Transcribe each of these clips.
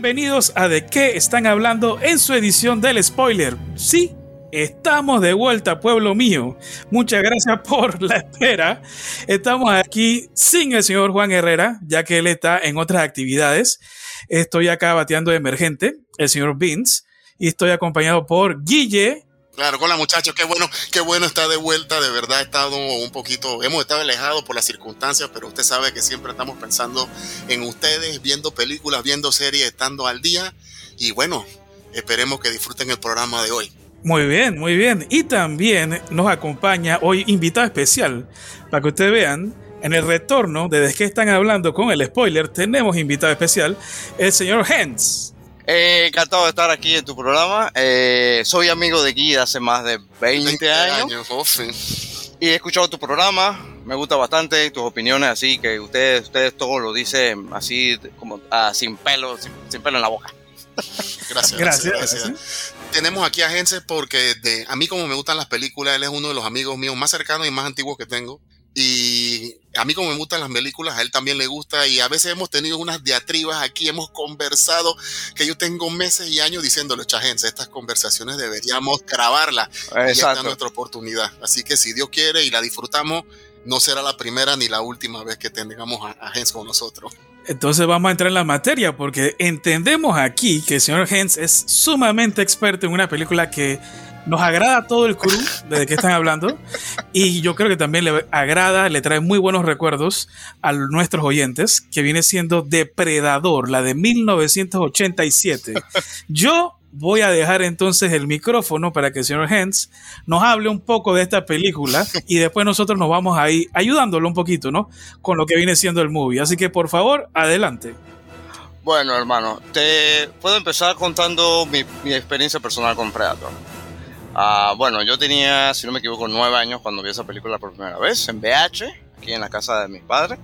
Bienvenidos a De qué están hablando en su edición del spoiler. Sí, estamos de vuelta, pueblo mío. Muchas gracias por la espera. Estamos aquí sin el señor Juan Herrera, ya que él está en otras actividades. Estoy acá bateando emergente, el señor Vince, y estoy acompañado por Guille. Claro, con la muchacha, qué bueno, qué bueno estar de vuelta, de verdad he estado un poquito, hemos estado alejados por las circunstancias, pero usted sabe que siempre estamos pensando en ustedes, viendo películas, viendo series, estando al día, y bueno, esperemos que disfruten el programa de hoy. Muy bien, muy bien. Y también nos acompaña hoy invitado especial, para que ustedes vean, en el retorno de ¿De qué están hablando con el spoiler? Tenemos invitado especial, el señor Hens. Eh, encantado de estar aquí en tu programa. Eh, soy amigo de Guy hace más de 20, años. oh, sí. Y he escuchado tu programa. Me gusta bastante tus opiniones, así que ustedes, ustedes todo lo dicen así como ah, sin pelo, sin, sin pelo en la boca. Gracias, Gracias. gracias, gracias. Tenemos aquí a Gense porque de, a mí como me gustan las películas, él es uno de los amigos míos más cercanos y más antiguos que tengo. Y a mí como me gustan las películas, a él también le gusta y a veces hemos tenido unas diatribas aquí, hemos conversado que yo tengo meses y años diciéndole, Chagense, estas conversaciones deberíamos grabarlas y esta es nuestra oportunidad. Así que si Dios quiere y la disfrutamos, no será la primera ni la última vez que tengamos a, a Gens con nosotros. Entonces vamos a entrar en la materia porque entendemos aquí que el señor Hens es sumamente experto en una película que nos agrada todo el crew de qué están hablando y yo creo que también le agrada, le trae muy buenos recuerdos a nuestros oyentes que viene siendo Depredador, la de 1987. Yo voy a dejar entonces el micrófono para que el señor Hens nos hable un poco de esta película y después nosotros nos vamos a ir ayudándolo un poquito, ¿no? Con lo que viene siendo el movie. Así que por favor, adelante. Bueno, hermano, te puedo empezar contando mi, mi experiencia personal con Predator. Ah, bueno, yo tenía, si no me equivoco, nueve años cuando vi esa película por primera vez en VH, aquí en la casa de mis padres,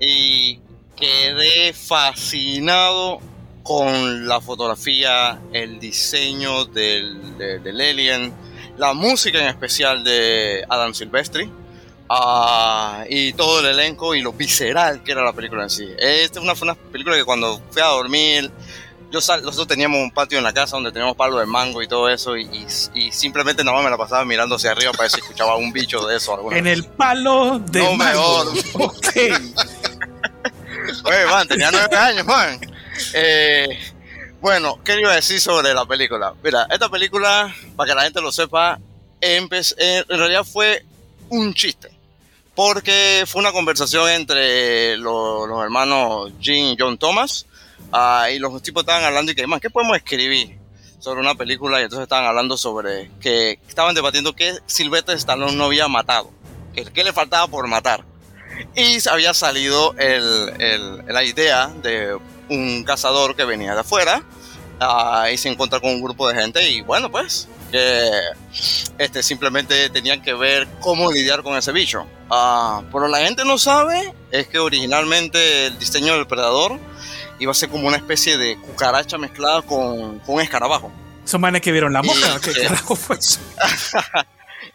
y quedé fascinado con la fotografía, el diseño del, de- del alien, la música en especial de Adam Silvestri. ah, y todo el elenco y lo visceral que era la película en sí. Esta una, fue una película que cuando fui a dormir, yo sal- nosotros teníamos un patio en la casa donde teníamos palo de mango y todo eso, y, y- y simplemente nada más me la pasaba mirando hacia arriba para ver si escuchaba un bicho de eso. En vez. el palo de No, mango. mejor. Ok. Oye, man, tenía nueve años, man. Eh, bueno, ¿qué le iba a decir sobre la película? Mira, esta película, para que la gente lo sepa, empe- eh, en realidad fue un chiste. Porque fue una conversación entre lo- los hermanos Jim y John Thomas. Ah, y los tipos estaban hablando y que, man, ¿qué podemos escribir sobre una película? Y entonces estaban hablando sobre que estaban debatiendo que Sylvester Stallone no había matado. Que, ¿Qué le faltaba por matar? Y había salido el- el- la idea de un cazador que venía de afuera ah, y se encuentra con un grupo de gente y bueno pues que este, simplemente tenían que ver cómo lidiar con ese bicho. Ah, pero la gente no sabe es que originalmente el diseño del predador iba a ser como una especie de cucaracha mezclada con, con un escarabajo. Son manes que vieron la mosca. ¿Qué eh. carajo fue eso?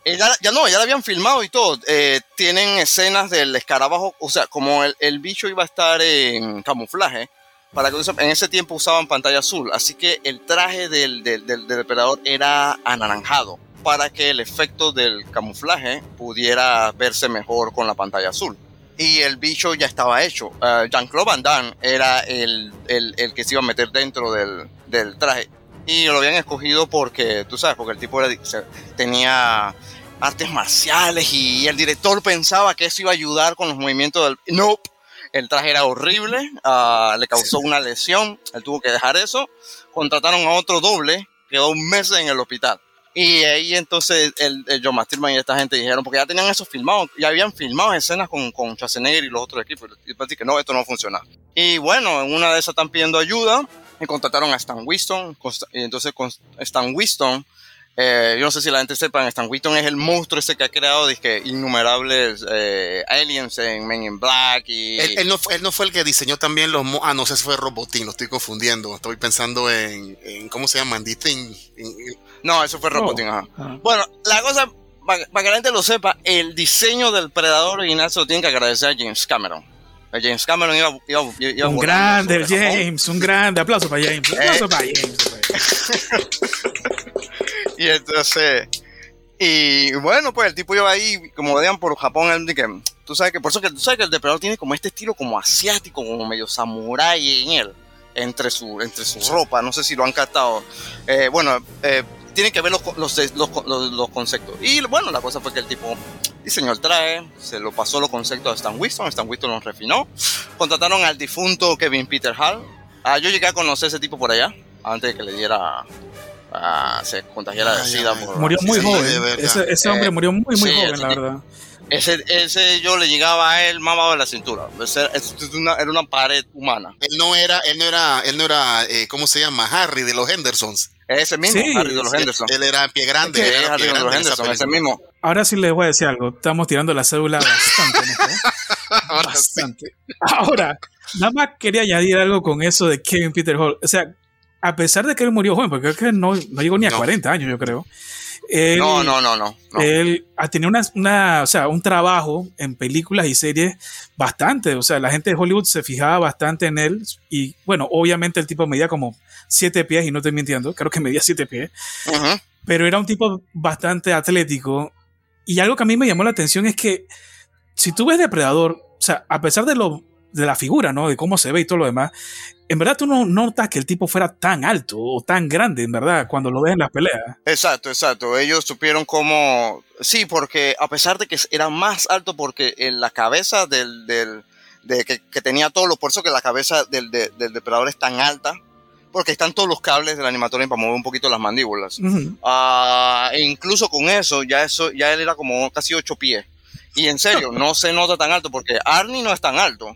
Ya, ya no, ya la habían filmado y todo. Eh, tienen escenas del escarabajo, o sea, como el, el bicho iba a estar en camuflaje, para que en ese tiempo usaban pantalla azul, así que el traje del, del, del- del depredador era anaranjado, para que el efecto del camuflaje pudiera verse mejor con la pantalla azul. Y el bicho ya estaba hecho. Eh, Jean-Claude Van Damme era el, el, el que se iba a meter dentro del, del traje. Y lo habían escogido porque, tú sabes, porque el tipo era- tenía artes marciales y el director pensaba que eso iba a ayudar con los movimientos del... Nope. El traje era horrible, ah, le causó una lesión, él tuvo que dejar eso. Contrataron a otro doble, quedó un mes en el hospital. Y ahí entonces el, el John Mastirman y esta gente dijeron, porque ya tenían eso filmado, ya habían filmado escenas con, con Schwarzenegger y los otros equipos. Y que no, esto no funciona. Y bueno, en una de esas están pidiendo ayuda y contrataron a Stan Winston. Y entonces con Stan Winston, eh, yo no sé si la gente sepa, Stan Winston es el monstruo ese que ha creado dizque, innumerables eh, aliens en Men in Black y... Él, él no, fue- él no fue el que diseñó también los... Ah, no, ese fue Robotín, lo estoy confundiendo. Estoy pensando en, en ¿cómo se llama? En. En- No, eso fue No. Robotin, ajá. Ah. Bueno, la cosa, para que la gente lo sepa, el diseño del Predador original se lo tienen que agradecer a James Cameron. James Cameron iba, iba, iba un grande. James, un grande aplauso para James. Aplauso Eh. para James. Y entonces, y bueno, pues el tipo iba ahí, como veían por Japón, él dije, tú sabes que, por eso que tú sabes que el depredador tiene como este estilo como asiático, como medio samurái en él, entre su, entre su ropa, no sé si lo han captado. Eh, bueno, eh, tienen que ver los, los, los, los- los conceptos. Y bueno, la cosa fue que el tipo diseñó el traje, se lo pasó los conceptos a Stan Winston, Stan Winston los refinó, contrataron al difunto Kevin Peter Hall. Ah, yo llegué a conocer a ese tipo por allá, antes de que le diera, ah, se contagiara de Ay, SIDA. ay, por- Murió muy Sí, joven. Ese, ese hombre Eh, murió muy, muy sí, joven, la verdad. Ese, ese yo le llegaba a él mamado de la cintura. Ese- ese es una- era una pared humana. Él no era, él no era, él no era, eh, ¿cómo se llama? Harry de los Hendersons. Ese mismo, Sí, Harry de los sí, Henderson. Él era pie grande. Sí, él era Harry pie de los Henderson, ese mismo. Ahora sí les voy a decir algo. Estamos tirando la cédula bastante. ¿eh? Ahora sí. Bastante. Ahora, nada más quería añadir algo con eso de Kevin Peter Hall. O sea, a pesar de que él murió joven, porque creo que no, no llegó ni a No. 40 años, yo creo. Él, No, no, no, no. no. Él ha tenido una, una- o sea, un trabajo en películas y series bastante. O sea, la gente de Hollywood se fijaba bastante en él. Y bueno, obviamente el tipo medía como siete pies, y no estoy mintiendo, creo que medía siete pies. Pero era un tipo bastante atlético. Y algo que a mí me llamó la atención es que si tú ves Depredador, o sea, a pesar de lo de la figura, ¿no? De cómo se ve y todo lo demás, en verdad tú no notas que el tipo fuera tan alto o tan grande, en verdad, cuando lo ves en las peleas. Exacto, exacto. Ellos supieron cómo. Sí, porque a pesar de que era más alto, porque en la cabeza del. del de que, que tenía todos los. Por eso que la cabeza del, de- del depredador es tan alta. Porque están todos los cables del animatorium para mover un poquito las mandíbulas. Ah, e incluso con eso, ya eso, ya él era como casi ocho pies. Y en serio, no se nota tan alto porque Arnie no es tan alto.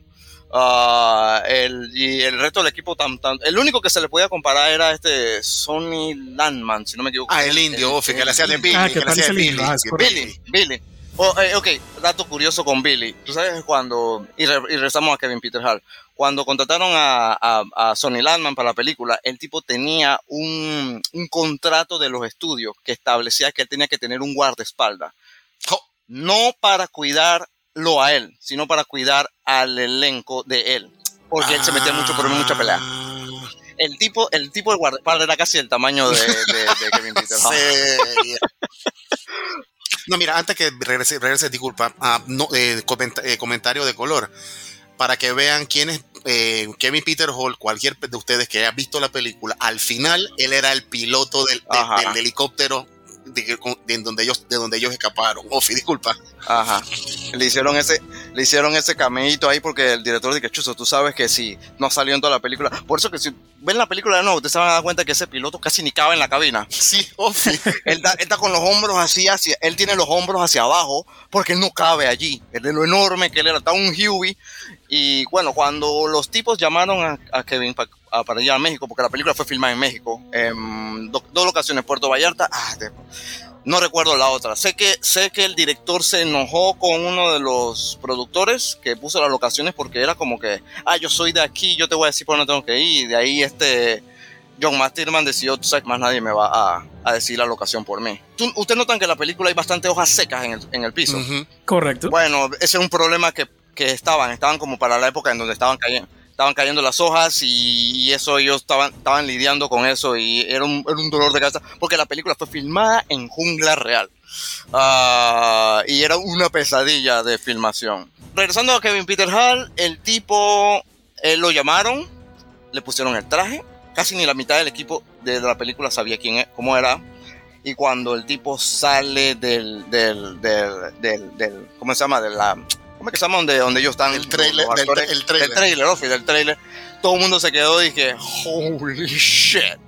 Ah, el, y el resto del equipo tan, tan- el único que se le podía comparar era este Sonny Landman, si no me equivoco. Ah, el indio, Ofi, que le hacía de Billy. Ah, que que le hacía de el Billy. indio, ah. Billy, Billy. Oh, eh, ok, dato curioso con Billy. Tú sabes cuando, y, re- y regresamos a Kevin Peter Hall, cuando contrataron a, a, a Sonny Landman para la película, el tipo tenía un, un contrato de los estudios que establecía que él tenía que tener un guardaespaldas. No para cuidarlo a él, sino para cuidar al elenco de él. Porque él se metía mucho, pero mucha pelea. Ah, El tipo, el tipo de guardaespaldas era casi el tamaño de, de- de Kevin Peter. No, mira, antes que regrese, regrese disculpa, ah, no, eh, comenta- eh, comentario de color. Para que vean quién es eh, Kevin Peter Hall, cualquier de ustedes que haya visto la película, al final él era el piloto del, de- del helicóptero de, de donde ellos, de donde ellos escaparon. Ofi, disculpa. Ajá. Le hicieron ese, le hicieron ese cameíto ahí porque el director dice, Chuzo, tú sabes que si no salió en toda la película. Por eso que si ven la película de nuevo, ustedes se van a dar cuenta que ese piloto casi ni cabe en la cabina. Sí, Ofi. Él está, él está con los hombros así hacia, él tiene los hombros hacia abajo porque él no cabe allí. Es de lo enorme que él era, está un Huey. Y bueno, cuando los tipos llamaron a, a Kevin pa- a- para ir a México, porque la película fue filmada en México, en do- dos locaciones, Puerto Vallarta, ah, de- no recuerdo la otra. Sé que, sé que el director se enojó con uno de los productores que puso las locaciones porque era como que, ah, yo soy de aquí, yo te voy a decir por dónde tengo que ir. Y de ahí este John Masterman decidió, tú sabes, más nadie me va a, a decir la locación por mí. Ustedes notan que en la película hay bastante hojas secas en el, en el piso. Correcto. Bueno, ese es un problema que, que estaban, estaban como para la época en donde estaban cayendo, estaban cayendo las hojas y, eso ellos estaban, estaban lidiando con eso y era un, era un dolor de cabeza porque la película fue filmada en jungla real Ah, y era una pesadilla de filmación. Regresando a Kevin Peter Hall, el tipo, eh, lo llamaron, le pusieron el traje, casi ni la mitad del equipo de la película sabía quién es, cómo era. Y cuando el tipo sale del, del, del, del, del- ¿cómo se llama? De la, ¿cómo es que se llama? Donde, donde ellos están. El trailer, del, actores? el trailer. Del trailer, Ofi, del trailer. Todo el mundo se quedó y dije, holy shit.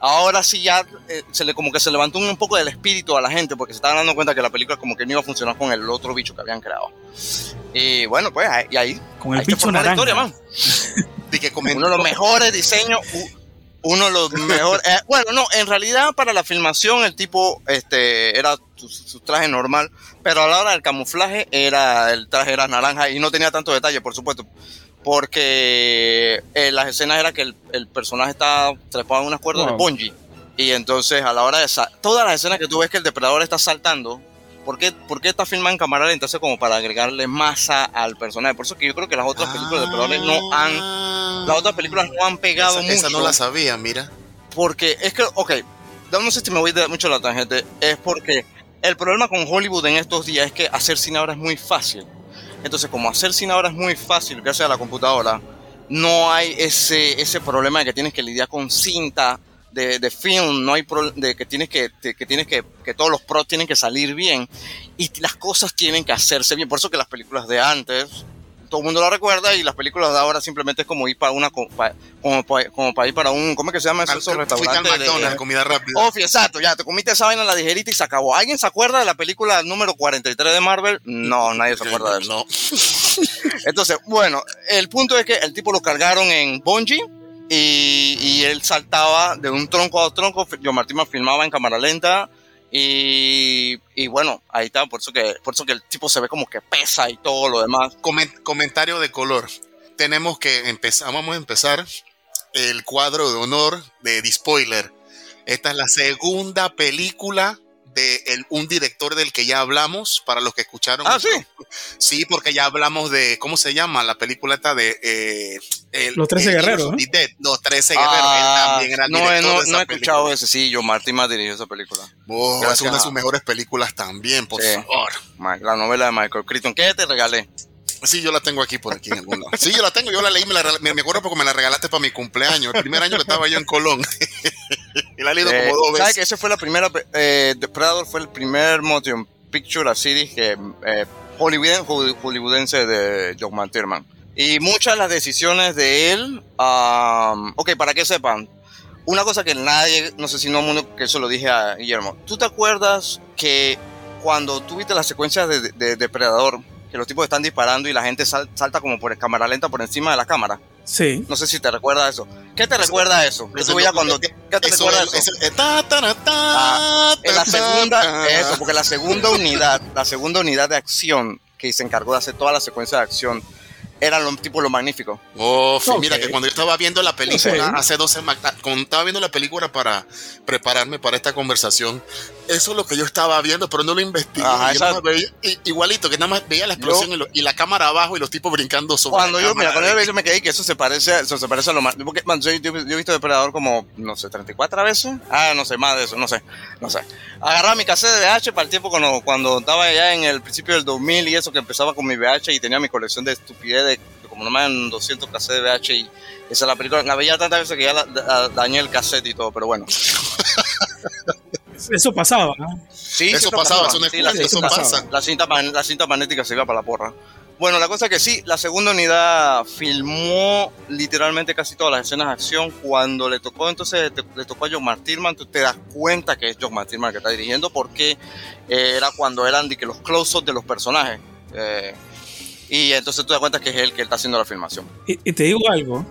Ahora sí ya eh, se le como que se levantó un poco del espíritu a la gente porque se estaban dando cuenta que la película como que no iba a funcionar con el otro bicho que habían creado. Y bueno, pues ahí, y ahí, Con el ahí bicho naranja. historia, man. De que Uno de los mejores diseños, uno de los mejores. eh, bueno, no, en realidad para la filmación el tipo este era su, su traje normal, pero a la hora del camuflaje era el traje era naranja y no tenía tanto detalle, por supuesto, porque eh, las escenas era que el, el personaje estaba trepado en unas cuerdas Wow. de bungee y entonces a la hora de todas las escenas que tú ves que el depredador está saltando ¿Por qué, por qué está filmada en cámara lenta? Entonces, como para agregarle masa al personaje. Por eso que yo creo que las otras películas de Depredadores no han. Las otras películas no han pegado esa, mucho. esa no la sabía, mira. Porque es que, ok, no sé si me voy de mucho la tangente. Es porque el problema con Hollywood en estos días es que hacer cine ahora es muy fácil. Entonces, como hacer cine ahora es muy fácil, gracias a la computadora, no hay ese, ese problema de que tienes que lidiar con cinta de, de film, no hay pro- de que tienes que, de que tienes que, que todos los pros tienen que salir bien y las cosas tienen que hacerse bien. Por eso que las películas de antes, todo el mundo lo recuerda y las películas de ahora simplemente es como ir para una, como, pa- como para ir para un, ¿cómo es que se llama eso? Fuiste al restaurantes de- McDonald's, comida rápida. Ofi, exacto, ya te comiste esa vaina la digerita y se acabó. ¿Alguien se acuerda de la película número 43 de Marvel? No, nadie se acuerda de eso. No. Entonces, bueno, el punto es que el tipo lo cargaron en bungee y, y él saltaba de un tronco a otro tronco. Yo Martín filmaba en cámara lenta y, y bueno, ahí está, por eso, que, por eso que el tipo se ve como que pesa y todo lo demás. Comen- comentario de color. Tenemos que empezar, vamos a empezar el cuadro de honor de The Spoiler. Esta es la segunda película de el- un director del que ya hablamos, para los que escucharon. Ah, sí. Sí, porque ya hablamos de, ¿cómo se llama? La película esta de... eh, el- Los 13 el- guerreros, ¿no? Los 13 guerreros. Ah, Él también era el no, director no, de esa no he película. escuchado ese, sí, yo Martín más dirigió esa película. Oh, es una de sus mejores películas también, por Sí. favor. La novela de Michael Crichton. ¿Qué te regalé? Sí, yo la tengo aquí por aquí en algún lado. Sí, yo la tengo, yo la leí, me, la, me, me acuerdo porque me la regalaste para mi cumpleaños, el primer año que estaba yo en Colón. y la he leído Eh, como dos ¿Sabes veces. que ese fue la primera, eh, Depredador fue el primer motion picture así dije, eh, hollywooden- holly- hollywoodense de John McTiernan? Y muchas de las decisiones de él, um, ok, para que sepan, una cosa que nadie, no sé si no mundo, que eso lo dije a Guillermo, ¿tú te acuerdas que cuando tuviste las secuencias de, de- de Depredador, que los tipos están disparando y la gente sal- salta como por cámara lenta por encima de la cámara? Sí. No sé si te recuerda eso. ¿Qué te Eso- recuerda eso? Que eso veías no- cuando... ¿Qué te Eso recuerda es- eso? eso- Ah, en la segunda, eso, porque la segunda unidad, la segunda unidad de acción que se encargó de hacer toda la secuencia de acción, eran los tipos lo magnífico. Oh, sí, Ok. mira que cuando yo estaba viendo la película Ok. hace dos semanas, cuando estaba viendo la película para prepararme para esta conversación, eso es lo que yo estaba viendo, pero no lo investigué. Ajá, Yo más veía- igualito, que nada más veía la explosión y, lo- y la cámara abajo y los tipos brincando sobre Cuando la yo, mira, cámara. cuando yo, yo me quedé que eso se parece, eso se parece a lo más. Porque, man, yo, yo- yo he visto Depredador como, no sé, 34 veces. Ah, no sé, más de eso, no sé, no sé. Agarraba mi cassette de VH para el tiempo cuando, cuando estaba ya en el principio del 2000 y eso, que empezaba con mi VH y tenía mi colección de estupidez de, como no más en 200 cassettes de VH y esa es la película. La veía tantas veces que ya la- da- dañé el cassette y todo, pero bueno. Eso pasaba, ¿no? Sí, Eso sí, pasaba, eso Sí, la, culpa, eso cinta, pasa. la cinta, la cinta magnética se iba para la porra. Bueno, la cosa es que sí, la segunda unidad filmó literalmente casi todas las escenas de acción. Cuando le tocó, entonces te- le tocó a John Martirman, tú te das cuenta que es John Martirman que está dirigiendo, porque eh, era cuando eran de que los close-ups de los personajes. Eh, y entonces tú te das cuenta que es él que está haciendo la filmación. Y, y te digo algo.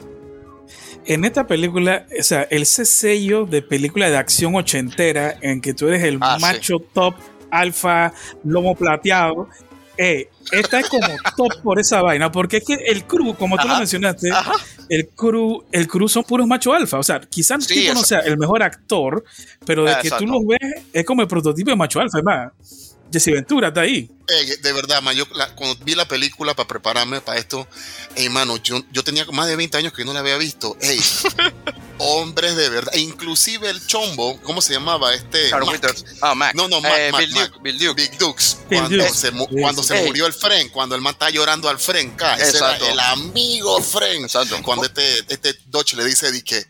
En esta película, o sea, ese sello de película de acción ochentera en que tú eres el Ah, sí. macho top, alfa, lomo plateado. eh, esta es como top por esa vaina, porque es que el crew, como tú lo mencionaste, Ajá. el crew, el crew son puros macho alfa. O sea, quizás Sí, tipo no sea el mejor actor, pero de Ah, que tú los ves, es como el prototipo de macho alfa. Es más, Jesse Ventura está ahí. Ey, de verdad, man, yo la- cuando vi la película para prepararme para esto, ey, mano, yo, yo tenía más de 20 años que no la había visto. Ey, hombres de verdad. E inclusive el chombo, ¿cómo se llamaba? Este. Carl Mac. Withers. Ah, Mac. No, no, Mac, Eh, Mac, Bill Mac. Duke. Bill Duke. Big Dukes. Bill Cuando Duke. se, mu- cuando se murió el Fren, cuando el man está llorando al Fren, ese era el amigo Fren. Exacto. Cuando este, este Dutch le dice di que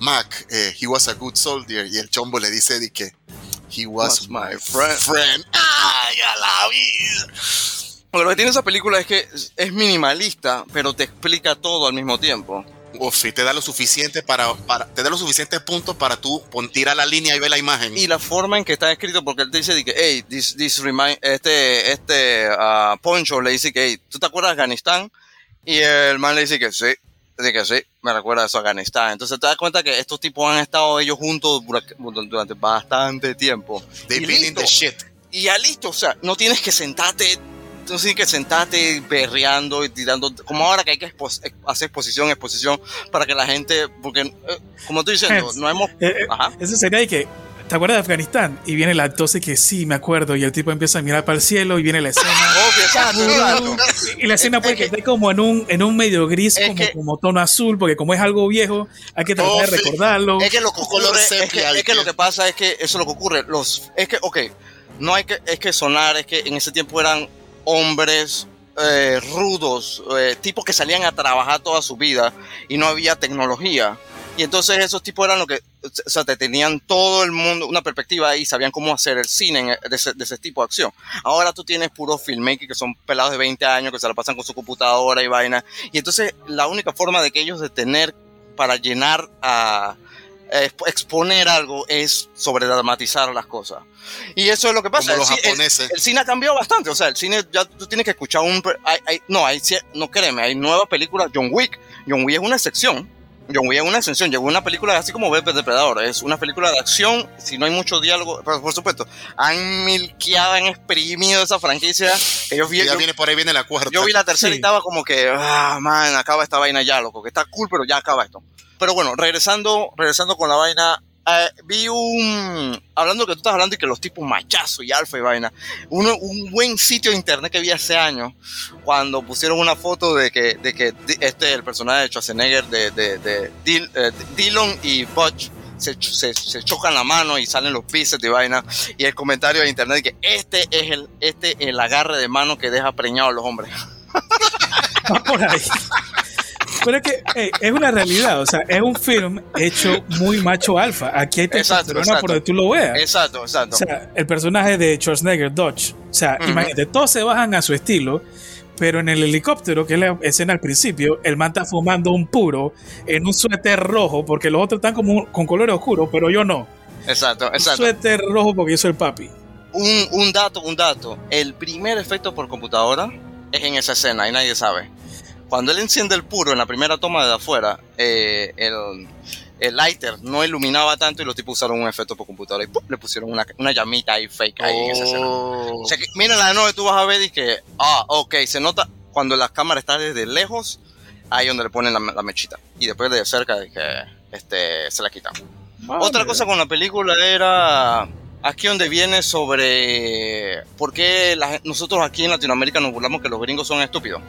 Mac, eh, he was a good soldier, y el chombo le dice di que he was, Was my my friend. friend. ¡Ay, a la vida! Porque lo que tiene esa película es que es- minimalista, pero te explica todo al mismo tiempo. Uf, y te da lo suficiente para, para te da los suficientes puntos para tú pon, tira la línea y ve la imagen. Y la forma en que está escrito, porque él te dice que, hey, this, this remind, este, este ah, Poncho le dice que, hey, ¿tú te acuerdas de Afganistán? Y el man le dice que sí, dice que sí, me recuerda a eso Afganistán. Entonces te das cuenta que estos tipos han estado ellos juntos dura- durante bastante tiempo. They y been in the shit. Y ya listo, o sea, no tienes que sentarte, no tienes que sentarte berreando y tirando, como ahora que hay que expo- ex- hacer exposición, exposición, para que la gente, porque, eh, como estoy diciendo, no hemos... Eh, eh, Ajá. Eso sería de que ¿te acuerdas de Afganistán? Y viene la tos y que sí, me acuerdo. Y el tipo empieza a mirar para el cielo y viene la escena. Obvio, exacto. y la escena puede que esté como en un, en un medio gris, Es como, que- como tono azul, porque como es algo viejo, hay que tratar Oh, de recordarlo. Es que lo que ocurre, es que, es que lo que- que pasa es que eso es lo que ocurre. Los, es que, ok, no hay que, es que sonar, es que en ese tiempo eran hombres eh, rudos, eh, tipos que salían a trabajar toda su vida y no había tecnología. Y entonces esos tipos eran lo que, o sea, te tenían todo el mundo, una perspectiva y sabían cómo hacer el cine en- de ese, de ese tipo de acción. Ahora tú tienes puros filmmakers que son pelados de 20 años, que se la pasan con su computadora y vaina. Y entonces la única forma de que ellos de tener para llenar a exponer algo es sobredramatizar las cosas. Y eso es lo que pasa. Como los El cine ha cambiado bastante. O sea, el cine ya tú tienes que escuchar un. hay- hay- no, hay, no créeme, hay nuevas películas. John Wick. John Wick es una excepción. John Wick es una excepción. Llegó una película así como Bebé Depredador. Es una película de acción. Si no hay mucho diálogo, pero por supuesto, han milqueado, han exprimido esa franquicia. Ellos Y ya vieron. viene por ahí viene la cuarta. Yo vi la tercera Sí. y estaba como que, ah, man, acaba esta vaina ya, loco, que está cool, pero ya acaba esto. Pero bueno, regresando, regresando con la vaina, eh, vi un, hablando que tú estás hablando y que los tipos machazo y alfa y vaina, uno, un buen sitio de internet que vi hace años, cuando pusieron una foto de que, de que este, el personaje de Schwarzenegger, de, de, de Dil- eh, Dillon y Butch, se, se, chocan la mano y salen los bíceps de vaina y el comentario de internet que este es el este el agarre de mano que deja preñados a los hombres Va por ahí. Pero es que es una realidad, o sea, es un film hecho muy macho alfa. Aquí hay testosterona por donde tú lo veas. exacto exacto O sea, el personaje de Schwarzenegger, Dodge. O sea, imagínate, todos se bajan a su estilo, pero en el helicóptero, que es la escena al principio, el man está fumando un puro en un suéter rojo, porque los otros están como con colores oscuros, pero yo no. exacto Un exacto suéter rojo porque yo soy el papi. un, un dato un dato el primer efecto por computadora es en esa escena y nadie sabe cuando él enciende el puro en la primera toma de afuera eh, el el lighter no iluminaba tanto y los tipos usaron un efecto por computadora y ¡pum! le pusieron una, una llamita ahí fake ahí en esa escena. Oh. O sea que, mira la de nuevo, tú vas a ver y que, ah, ok, se nota cuando la cámara está desde lejos, ahí donde le ponen la, la mechita. Y después de cerca, de que este, se la quitan. Otra cosa con la película era aquí donde viene sobre por qué la nosotros aquí en Latinoamérica nos burlamos que los gringos son estúpidos.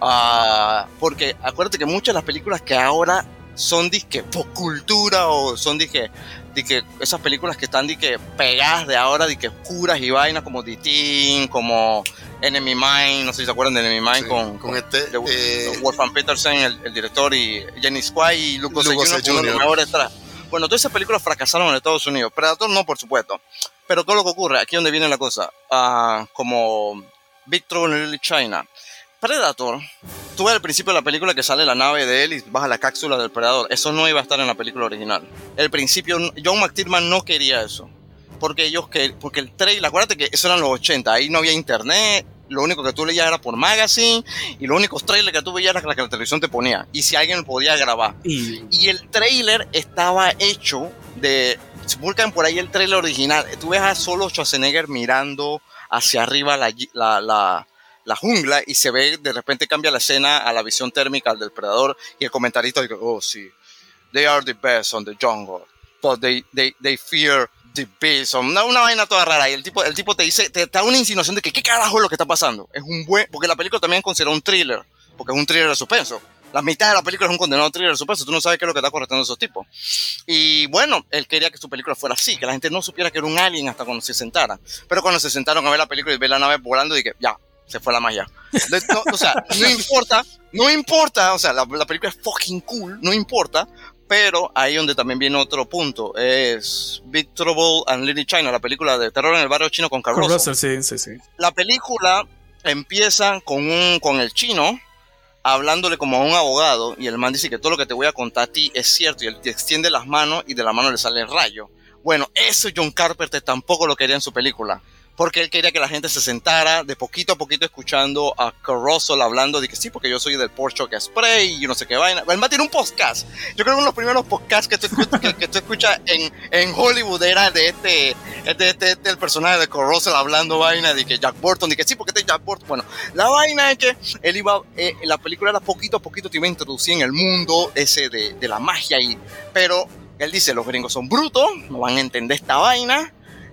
Ah, porque acuérdate que muchas de las películas que ahora son disque pop cultura o son disque, disque esas películas que están disque pegadas de ahora, disque oscuras y vainas como Teen, como Enemy Mine, no sé si se acuerdan de Enemy Mine Sí, con, con este, de- eh, Wolfgang Petersen, el, el director, y Jenny Squire y Luke Jr., uno de los Jr.. mejores tra- Bueno, todas esas películas fracasaron en Estados Unidos. Predator no, por supuesto. Pero ¿qué es lo que ocurre? Aquí donde viene la cosa. Ah, como Big Trouble in Little China. Predator, tú ves al principio de la película que sale la nave de él y baja la cápsula del Predador. Eso no iba a estar en la película original. El principio, John McTiernan no quería eso. Porque ellos que, porque el trailer, acuérdate que eso eran los 80, ahí no había internet, lo único que tú leías era por magazine y los únicos trailers que tú veías era la que la televisión te ponía. Y si alguien podía grabar. Y Y el trailer estaba hecho de. Si buscan por ahí el trailer original, tú ves a solo Schwarzenegger mirando hacia arriba la, la, la, la jungla y se ve, de repente cambia la escena a la visión térmica del predador y el comentarista dice, oh sí, they are the best on the jungle, but they, they, they fear the beast. Una, una vaina toda rara y el tipo, el tipo te dice, te, te da una insinuación de que qué carajo es lo que está pasando. Es un buen, porque la película también considera un thriller, porque es un thriller de suspenso. La mitad de la película es un condenado thriller de suspenso. Tú no sabes qué es lo que está correteando a esos tipos. Y bueno, él quería que su película fuera así, que la gente no supiera que era un alien hasta cuando se sentara. Pero cuando se sentaron a ver la película y ver la nave volando, dije, ya, se fue la magia. No, o sea, no importa, no importa, o sea, la, la película es fucking cool, no importa. Pero ahí donde también viene otro punto, es Big Trouble and Little China, la película de terror en el barrio chino con Carl con Russell Russell, sí, sí, sí. la película empieza con un con el chino hablándole como a un abogado y el man dice que todo lo que te voy a contar a ti es cierto y él te extiende las manos y de la mano le sale el rayo. Bueno, eso John Carpenter tampoco lo quería en su película. Porque él quería que la gente se sentara de poquito a poquito escuchando a Russell hablando de que sí, porque yo soy del Porsche que Spray y no sé qué vaina. El man tiene un podcast. Yo creo que uno de los primeros podcasts que tú que, que escuchas en, Hollywood era de este, este, este, el personaje de Russell hablando vaina de que Jack Burton, de que sí, porque este es Jack Burton. Bueno, la vaina es que él iba, eh, la película era poquito a poquito te iba a introducir en el mundo ese de, la magia pero Él dice, los gringos son brutos, no van a entender esta vaina.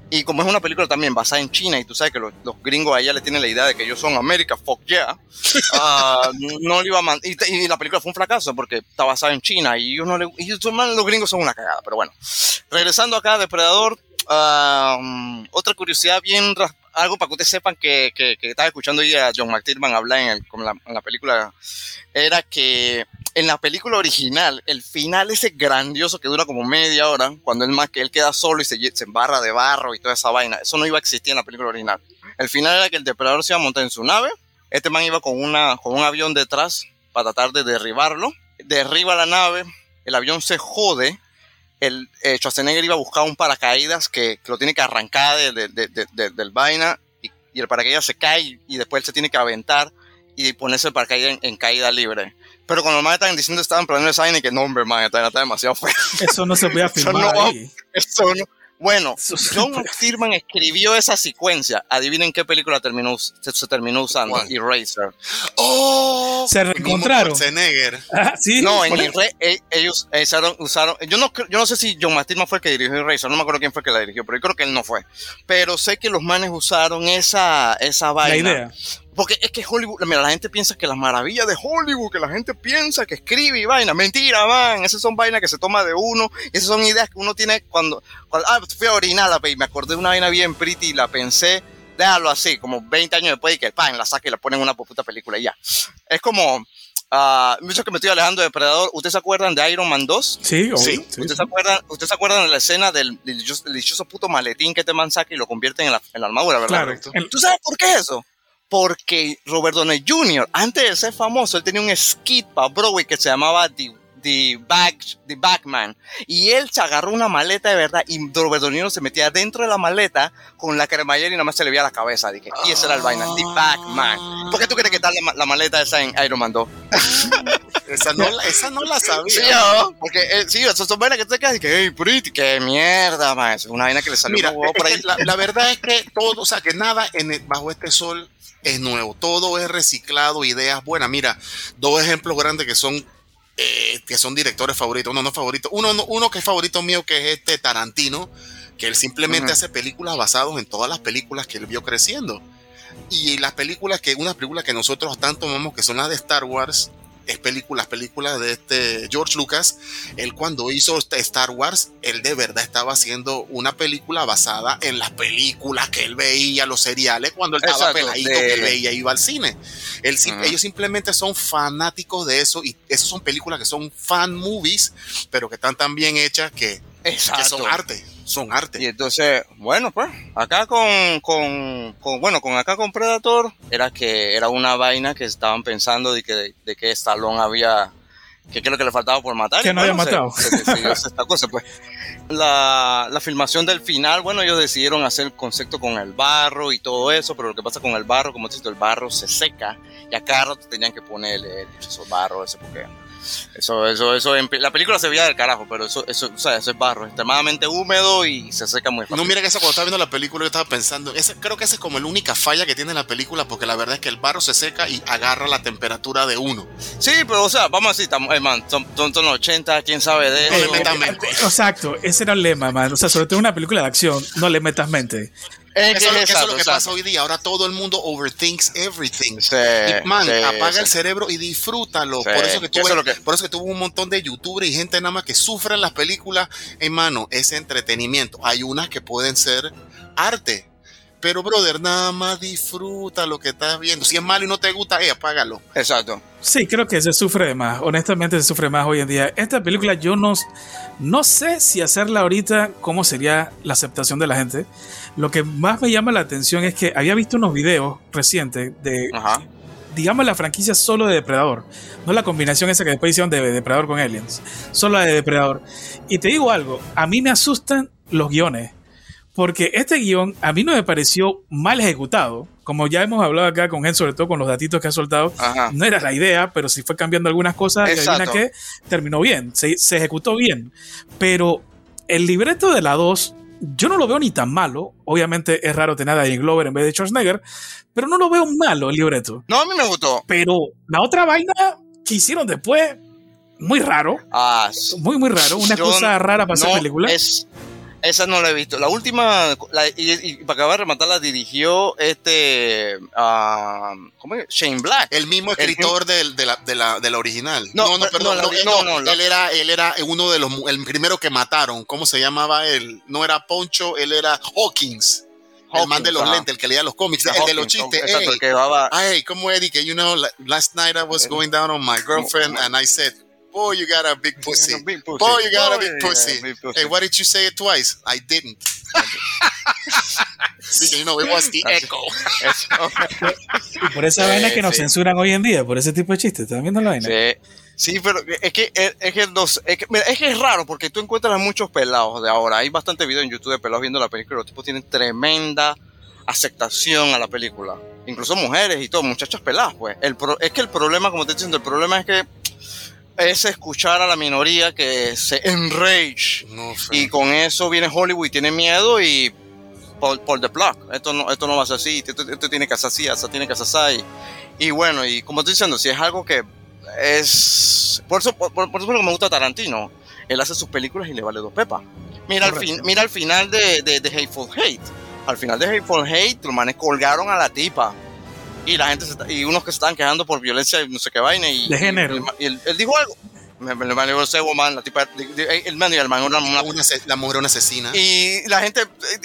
Y como es una película también basada en China, y tú sabes que los, los gringos allá le tienen la idea de que ellos son América, fuck yeah, ah, no le iba a man- y, y la película fue un fracaso porque está basada en China y ellos no le, y los gringos son una cagada, pero bueno. Regresando acá, Depredador, ah, otra curiosidad bien, algo para que ustedes sepan que, que, que estaba escuchando hoy a John McTiernan hablar en, el- con la, en la película, era que en la película original, el final ese grandioso que dura como media hora, cuando él más que él queda solo y se, se embarra de barro y toda esa vaina, eso no iba a existir en la película original. El final era que el depredador se iba a montar en su nave, este man iba con, un avión detrás para tratar de derribarlo, derriba la nave, el avión se jode, el eh, iba a buscar un paracaídas que, lo tiene que arrancar de- de- de- de- de- del vaina y, el paracaídas se cae y, después él se tiene que aventar y ponerse el paracaídas en caída libre. Pero cuando los más estaban diciendo, estaban planeando esa vaina y que no, hombre, man, está, está demasiado feo. Eso no se Eso filmar no va- ahí. Eso no- Bueno, Eso John McTiernan escribió esa secuencia. Adivinen qué película terminó, se, se terminó usando. ¿Cuál? Eraser. ¡Oh! Se reencontraron. Schwarzenegger. Ah, sí. No, en Eraser eh, ellos usaron, usaron yo, no, yo no sé si John McTiernan fue el que dirigió Eraser, no me acuerdo quién fue el que la dirigió, pero yo creo que él no fue. Pero sé que los manes usaron esa, esa vaina. la idea. Porque es que Hollywood, mira, la gente piensa que las maravillas de Hollywood, que la gente piensa que escribe y vaina. Mentira, man. Esas son vainas que se toma de uno. Esas son ideas que uno tiene cuando, cuando ah, fui a orinar y me acordé de una vaina bien pretty y la pensé, déjalo así, como 20 años después y que pan, la saque y la ponen en una puta película y ya. Es como, mucho que me estoy alejando de Predador. ¿Ustedes se acuerdan de Iron Man 2? Sí, obvio, Sí. sí, ¿Ustedes sí. se acuerdan, ¿Ustedes se acuerdan de la escena del delicioso, delicioso puto maletín que te man saca y lo convierte en la, en la armadura, verdad? Claro. El- ¿Tú sabes por qué eso? Porque Robert Downey Jr., antes de ser famoso, él tenía un skit para Broadway que se llamaba The, The, Bag, The Bagman. Y él se agarró una maleta de verdad y Robert Downey Jr. se metía dentro de la maleta con la cremallera y nada más se le veía la cabeza. Dije, y ese era el vaina, The Bagman. ¿Por qué tú crees que está la, la maleta esa en Iron Man 2? Esa no, esa no la sabía. Sí. Porque, eh, sí, esas son vainas que te quedas y que, hey, pretty, qué mierda, man. Es una vaina que le salió Mira, un huevo por es ahí. que la, la verdad es que todo, o sea, que nada en el- bajo este sol es nuevo. Todo es reciclado, ideas buenas. Mira, dos ejemplos grandes que son eh, que son directores favoritos. Uno no favorito. Uno, no- uno que es favorito mío, que es este Tarantino, que él simplemente hace películas basadas en todas las películas que él vio creciendo. Y las películas que, unas películas que nosotros tanto amamos, que son las de Star Wars, es películas, películas de este George Lucas. Él cuando hizo este Star Wars, él de verdad estaba haciendo una película basada en las películas que él veía, los seriales, cuando él estaba Exacto, peladito, de- que él veía iba al cine. Él. Ellos simplemente son fanáticos de eso y esas son películas que son fan movies, pero que están tan bien hechas que, que son arte, son arte. Y entonces, bueno, pues, acá con, con, con- bueno, con acá con Predator, era que era una vaina que estaban pensando de que, de que Stallone había, que qué es lo que le faltaba por matar. Que no había bueno, se- matado. Se, hacer esta cosa, pues. La, la filmación del final, bueno, ellos decidieron hacer el concepto con el barro y todo eso, pero lo que pasa con el barro, como te digo, el barro se seca y a cada rato tenían que ponerle el dichoso barro ese porque eso, eso, eso, la película se veía del carajo, pero eso, eso, o sea, eso es barro, extremadamente húmedo y se seca muy rápido. No, mira que eso cuando estaba viendo la película yo estaba pensando, ese, creo que esa es como la única falla que tiene la película porque la verdad es que el barro se seca y agarra la temperatura de uno. Sí, pero o sea, vamos a decir, estamos, eh, man, son, son, son los 80, quién sabe de No le eso. metan mente. Exacto, ese era el lema, man. O sea, sobre todo en una película de acción, no le metas mente. Es Eso, es lo- es eso es exacto, lo que exacto. pasa hoy día. Ahora todo el mundo overthinks everything. Sí, Y, man, sí, apaga sí. el cerebro y disfrútalo. Por eso que eso que- por eso que tuvo un montón de youtubers y gente nada más que sufren las películas. Hermano, es entretenimiento. Hay unas que pueden ser arte. Pero, brother, nada más disfruta lo que estás viendo. Si es malo y no te gusta, eh, apágalo. Exacto. Sí, creo que se sufre de más. Honestamente, se sufre más hoy en día. Esta película, yo no, no sé si hacerla ahorita, cómo sería la aceptación de la gente. Lo que más me llama la atención es que había visto unos videos recientes de, Ajá. digamos, la franquicia solo de Depredador. No la combinación esa que después hicieron de Depredador con Aliens. Solo la de Depredador. Y te digo algo, a mí me asustan los guiones. Porque este guion a mí no me pareció mal ejecutado. Como ya hemos hablado acá con él, sobre todo con los datitos que ha soltado. Ajá. No era la idea, pero sí fue cambiando algunas cosas. Y Exacto. qué, terminó bien. Se, se ejecutó bien. Pero el libreto de la 2, yo no lo veo ni tan malo. Obviamente es raro tener a Danny Glover en vez de Schwarzenegger. Pero no lo veo malo el libreto. No, a mí me gustó. Pero la otra vaina que hicieron después, muy raro. Ah, muy, muy raro. Una cosa rara para hacer película. Es, esa no la he visto. La última, y, para acabar de rematar, la dirigió este. Uh, ¿Cómo es? Shane Black. El mismo escritor de, la, de, la, de, la, original. No, no, perdón. No, no, él, era, él era uno de los. El primero que mataron. ¿Cómo se llamaba él? No era Poncho, él era Hawkins. el man de los lentes, el que leía los cómics, el de los chistes. Exacto, el que va. Ay, ¿cómo Eddie? Que you know, last night I was going down on my girlfriend and I said, Boy, you got a big pussy. Big pussy. Boy, you got Boy, a big pussy. big pussy. Hey, why did you say it twice? I didn't. you know, it was the echo. y por esa vaina que nos censuran hoy en día, por ese tipo de chistes. ¿Están viendo la vaina? Sí. Sí, pero es que es que, los, es, que, es que es raro porque tú encuentras a muchos pelados de ahora. Hay bastante video en YouTube de pelados viendo la película. Los tipos tienen tremenda aceptación a la película. Incluso mujeres y todo, muchachas peladas, pues. El es que el problema, como te estoy diciendo, el problema es que es escuchar a la minoría que se enrage. y con eso viene Hollywood y tiene miedo y por, the plug. Esto no, esto no va a ser así, esto, tiene que ser así, esto tiene que ser así. Y bueno, y como estoy diciendo, si es algo que es... Por eso, por, eso me gusta Tarantino. Él hace sus películas y le vale dos pepas. Mira, al, fin, mira al final de, de, de Hateful Hate. Al final de Hateful Hate, los manes colgaron a la tipa y la gente y unos que se estaban quejando por violencia y no sé qué vaina y de género. y, él, dijo algo. Me, me, me man, la tipa, el man y el man una, una, la mujer una asesina. Y la gente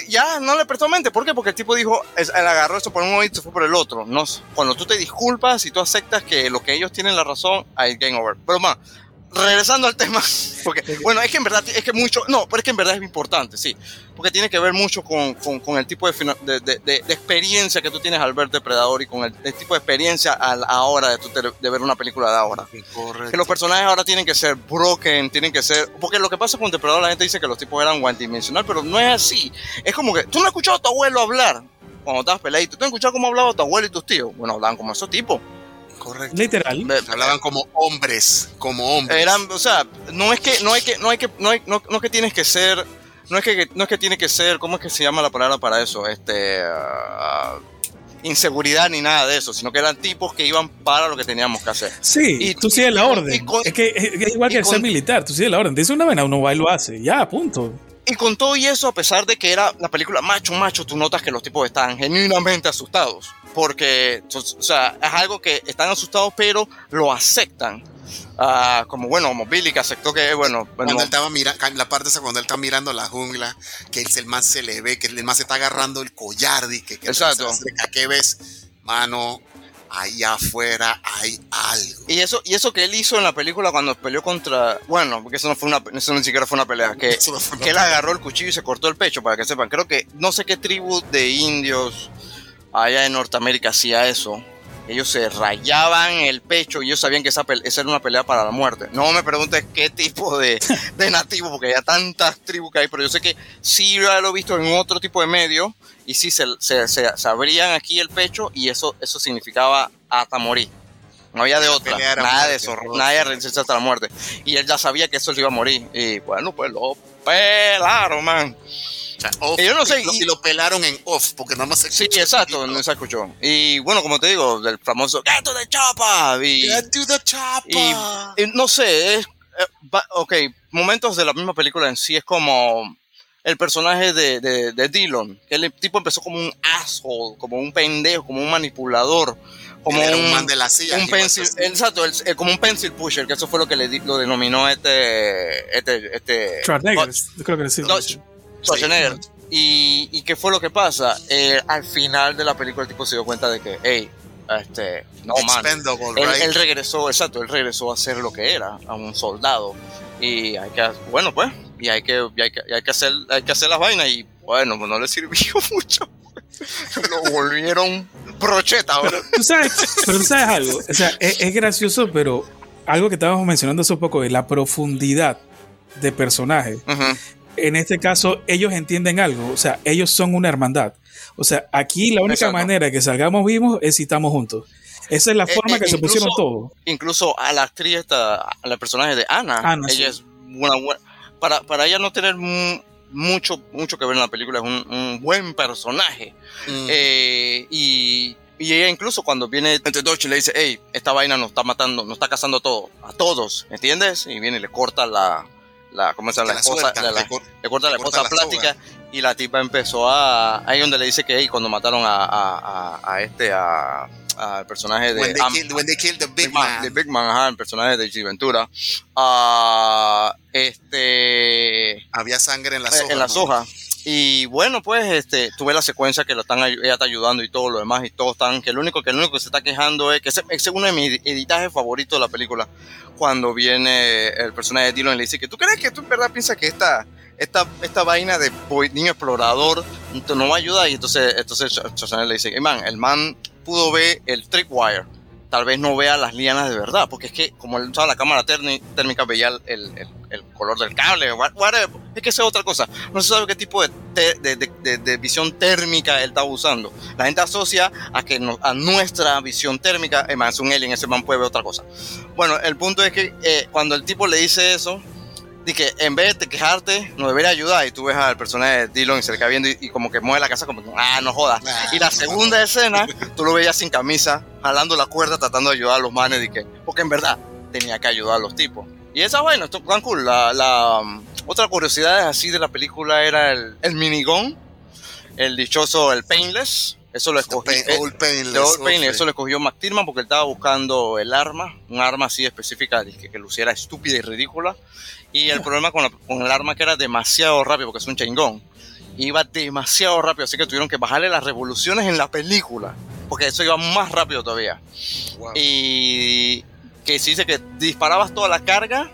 ya no le prestó mente. ¿por qué? porque el tipo dijo él agarró esto por un oído y se fue por el otro. No cuando tú te disculpas y tú aceptas que lo que ellos tienen la razón hay game over. Pero más regresando al tema, porque, bueno, es que en verdad, es que mucho, no, pero es que en verdad es importante, sí, porque tiene que ver mucho con, con, el tipo de, de, de, experiencia que tú tienes al ver Depredador y con el, tipo de experiencia a la hora de, ver una película de ahora. Que los personajes ahora tienen que ser broken, tienen que ser, porque lo que pasa con Depredador, la gente dice que los tipos eran one dimensional, pero no es así. Es como que, tú no has escuchado a tu abuelo hablar cuando estabas peleadito, tú no has escuchado cómo hablaba tu abuelo y tus tíos, bueno, hablaban como esos tipos. Correcto. Literal. Hablaban como hombres, como hombres. Eran, o sea, no es que, no hay que, no hay que, no, hay, no, no que tienes que ser, no es que, no es que tiene que ser, ¿cómo es que se llama la palabra para eso? Este, uh, inseguridad ni nada de eso, sino que eran tipos que iban para lo que teníamos que hacer. Sí, y tú sigues la orden. es que es, igual que el ser militar, tú sigues la orden. Dice una vena, uno va y lo hace. Ya, punto. Y con todo y eso, a pesar de que era la película macho, macho, tú notas que los tipos estaban genuinamente asustados porque, o sea, es algo que están asustados, pero lo aceptan. Uh, como bueno, como Billy que aceptó que, bueno, cuando él estaba mirando, la parte esa cuando él está mirando la jungla, que el más se le ve, que el más se está agarrando el collar, y que, que Exacto. ¿qué ves? Mano, allá afuera hay algo. Y eso, y eso que él hizo en la película cuando peleó contra. Bueno, porque eso no fue una, eso ni siquiera fue una pelea. Que, que él agarró el cuchillo y se cortó el pecho, para que sepan. Creo que no sé qué tribu de indios allá en Norteamérica hacía eso. Ellos se rayaban el pecho y ellos sabían que esa, era una pelea para la muerte. No me preguntes qué tipo de, de nativo, porque hay tantas tribus que hay, pero yo sé que sí lo he visto en otro tipo de medio y sí se, se, abrían aquí el pecho y eso, eso significaba hasta morir. No había de otra, nada de eso, nadie resiste hasta la muerte. Y él ya sabía que eso se iba a morir. Y bueno, pues lo pelaron, man yo no sé. Y, lo pelaron en off, porque nada más se escuchó. Sí, exacto, no se escuchó. Y bueno, como te digo, del famoso Get to the chopper. Y, Get to the chopper. Y, no sé, es. Eh, ok, momentos de la misma película en sí es como el personaje de, de, de Dillon. Que el tipo empezó como un asshole, como un pendejo, como un manipulador. Como un, man de la silla. Un pencil, exacto, como un pencil pusher, que eso fue lo que le lo denominó este. este, este creo que sí. Schwarzenegger. Y, y, qué fue lo que pasa? Eh, al final de la película el tipo se dio cuenta de que, hey, este, no man, él, regresó, exacto, él regresó a ser lo que era, a un soldado. Y hay que, bueno pues, y hay que, hay que, hay que hacer, hay que hacer las vainas y bueno, pues no le sirvió mucho. lo volvieron brocheta ahora. ¿Tú sabes, pero tú sabes algo, o sea, es, gracioso, pero algo que estábamos mencionando hace poco de la profundidad de personaje en este caso ellos entienden algo, o sea, ellos son una hermandad. O sea, aquí la única manera de que salgamos vivos es si estamos juntos. Esa es la eh, forma eh, que se pusieron todos. Incluso a la actriz, esta, a la personaje de Ana, ella es una buena. Para, para ella no tener mucho, mucho que ver en la película, es un, buen personaje. Mm. Eh, y, y ella incluso cuando viene entre Dodge le dice, hey, esta vaina nos está matando, nos está cazando a todos, a todos, ¿entiendes? Y viene y le corta la, la ¿cómo se llama? La, esposa, la, le, corta la esposa plástica y la tipa empezó a, ahí donde le dice que hey, cuando mataron a, a, a este, a al personaje de when they, kill, when they killed the Big, Man, The Big Man, ajá, el personaje de G Ventura. Uh, este había sangre en la soja. En la soja. Y bueno, pues este, tuve la secuencia que lo están, ella está ayudando y todo lo demás y todos están, que el único que el único que se está quejando es que ese, es uno de mis editajes favoritos de la película, cuando viene el personaje de Dylan y le dice que tú crees que tú en verdad piensas que esta, esta, esta vaina de niño explorador no va a ayudar y entonces, entonces le dice, hey man, el man pudo ver el tripwire tal vez no vea las lianas de verdad, porque es que como él usaba la cámara térmica veía el, el, el, color del cable, whatever. es que es otra cosa, no se sabe qué tipo de, de, de, de visión térmica él estaba usando. La gente asocia a que a nuestra visión térmica, es un alien, ese man puede ver otra cosa. Bueno, el punto es que eh, cuando el tipo le dice eso, de que en vez de quejarte, nos debería ayudar. Y tú ves al personaje de y le cae viendo y, como que mueve la casa como, ah, no jodas. y la segunda escena, tú lo veías sin camisa, jalando la cuerda, tratando de ayudar a los manes, de que, porque en verdad tenía que ayudar a los tipos. Y esa vaina, esto tan cool. La, la um, otra curiosidad así de la película era el, el minigón, el dichoso, el painless. Eso lo escogió. Eh, painless, Eso lo escogió McTiernan porque él estaba buscando el arma, un arma así específica que, que luciera estúpida y ridícula. Y el problema con, con, el arma que era demasiado rápido, porque es un chingón. Iba demasiado rápido, así que tuvieron que bajarle las revoluciones en la película, porque eso iba más rápido todavía. Y que se dice que disparabas toda la carga,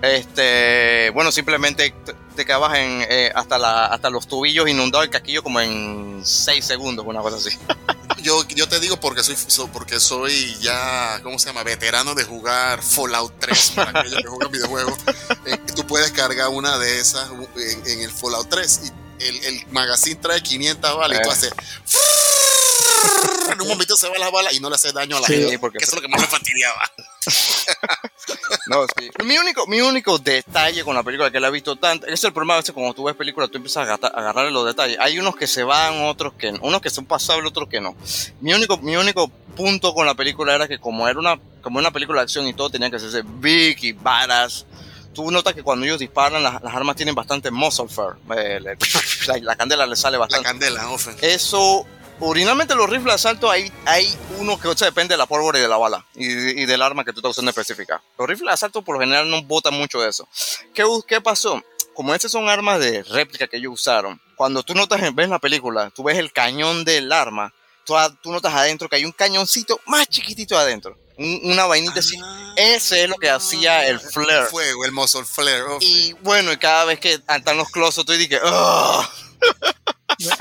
este, bueno, simplemente te, quedabas en, eh, hasta, la, hasta los tubillos inundados el casquillo como en 6 segundos, una cosa así. yo, yo te digo porque soy, porque soy ya, ¿cómo se llama? Veterano de jugar Fallout 3 para aquellos que juegan videojuegos. Eh, tú puedes cargar una de esas en, el Fallout 3 y el, el magazine trae 500 balas y tú eh. haces en un momento se va la bala y no le hace daño a la gente. Porque eso es lo que más me fastidiaba. no, sí. Mi único, mi único detalle con la película que la he visto tanto, es el problema a veces cuando tú ves películas, tú empiezas a agarrarle los detalles. Hay unos que se van, otros que no. Unos que son pasables, otros que no. Mi único, mi único punto con la película era que como era una, como una película de acción y todo tenía que hacerse big y badass, tú notas que cuando ellos disparan, las, armas tienen bastante muscle fur. Eh, la, candela le sale bastante. La candela, Eso originalmente los rifles de asalto hay, hay uno que o depende de la pólvora y de la bala y, del arma que tú estás usando específica. Los rifles de asalto por lo general no botan mucho de eso. ¿Qué, ¿Qué pasó? Como estas son armas de réplica que ellos usaron, cuando tú notas, ves la película, tú ves el cañón del arma, tú, tú notas adentro que hay un cañoncito más chiquitito adentro. una vainita así. Ah. Ese es lo que hacía el flare. El fuego, el muzzle flare. y bueno, y cada vez que están los close tú dices,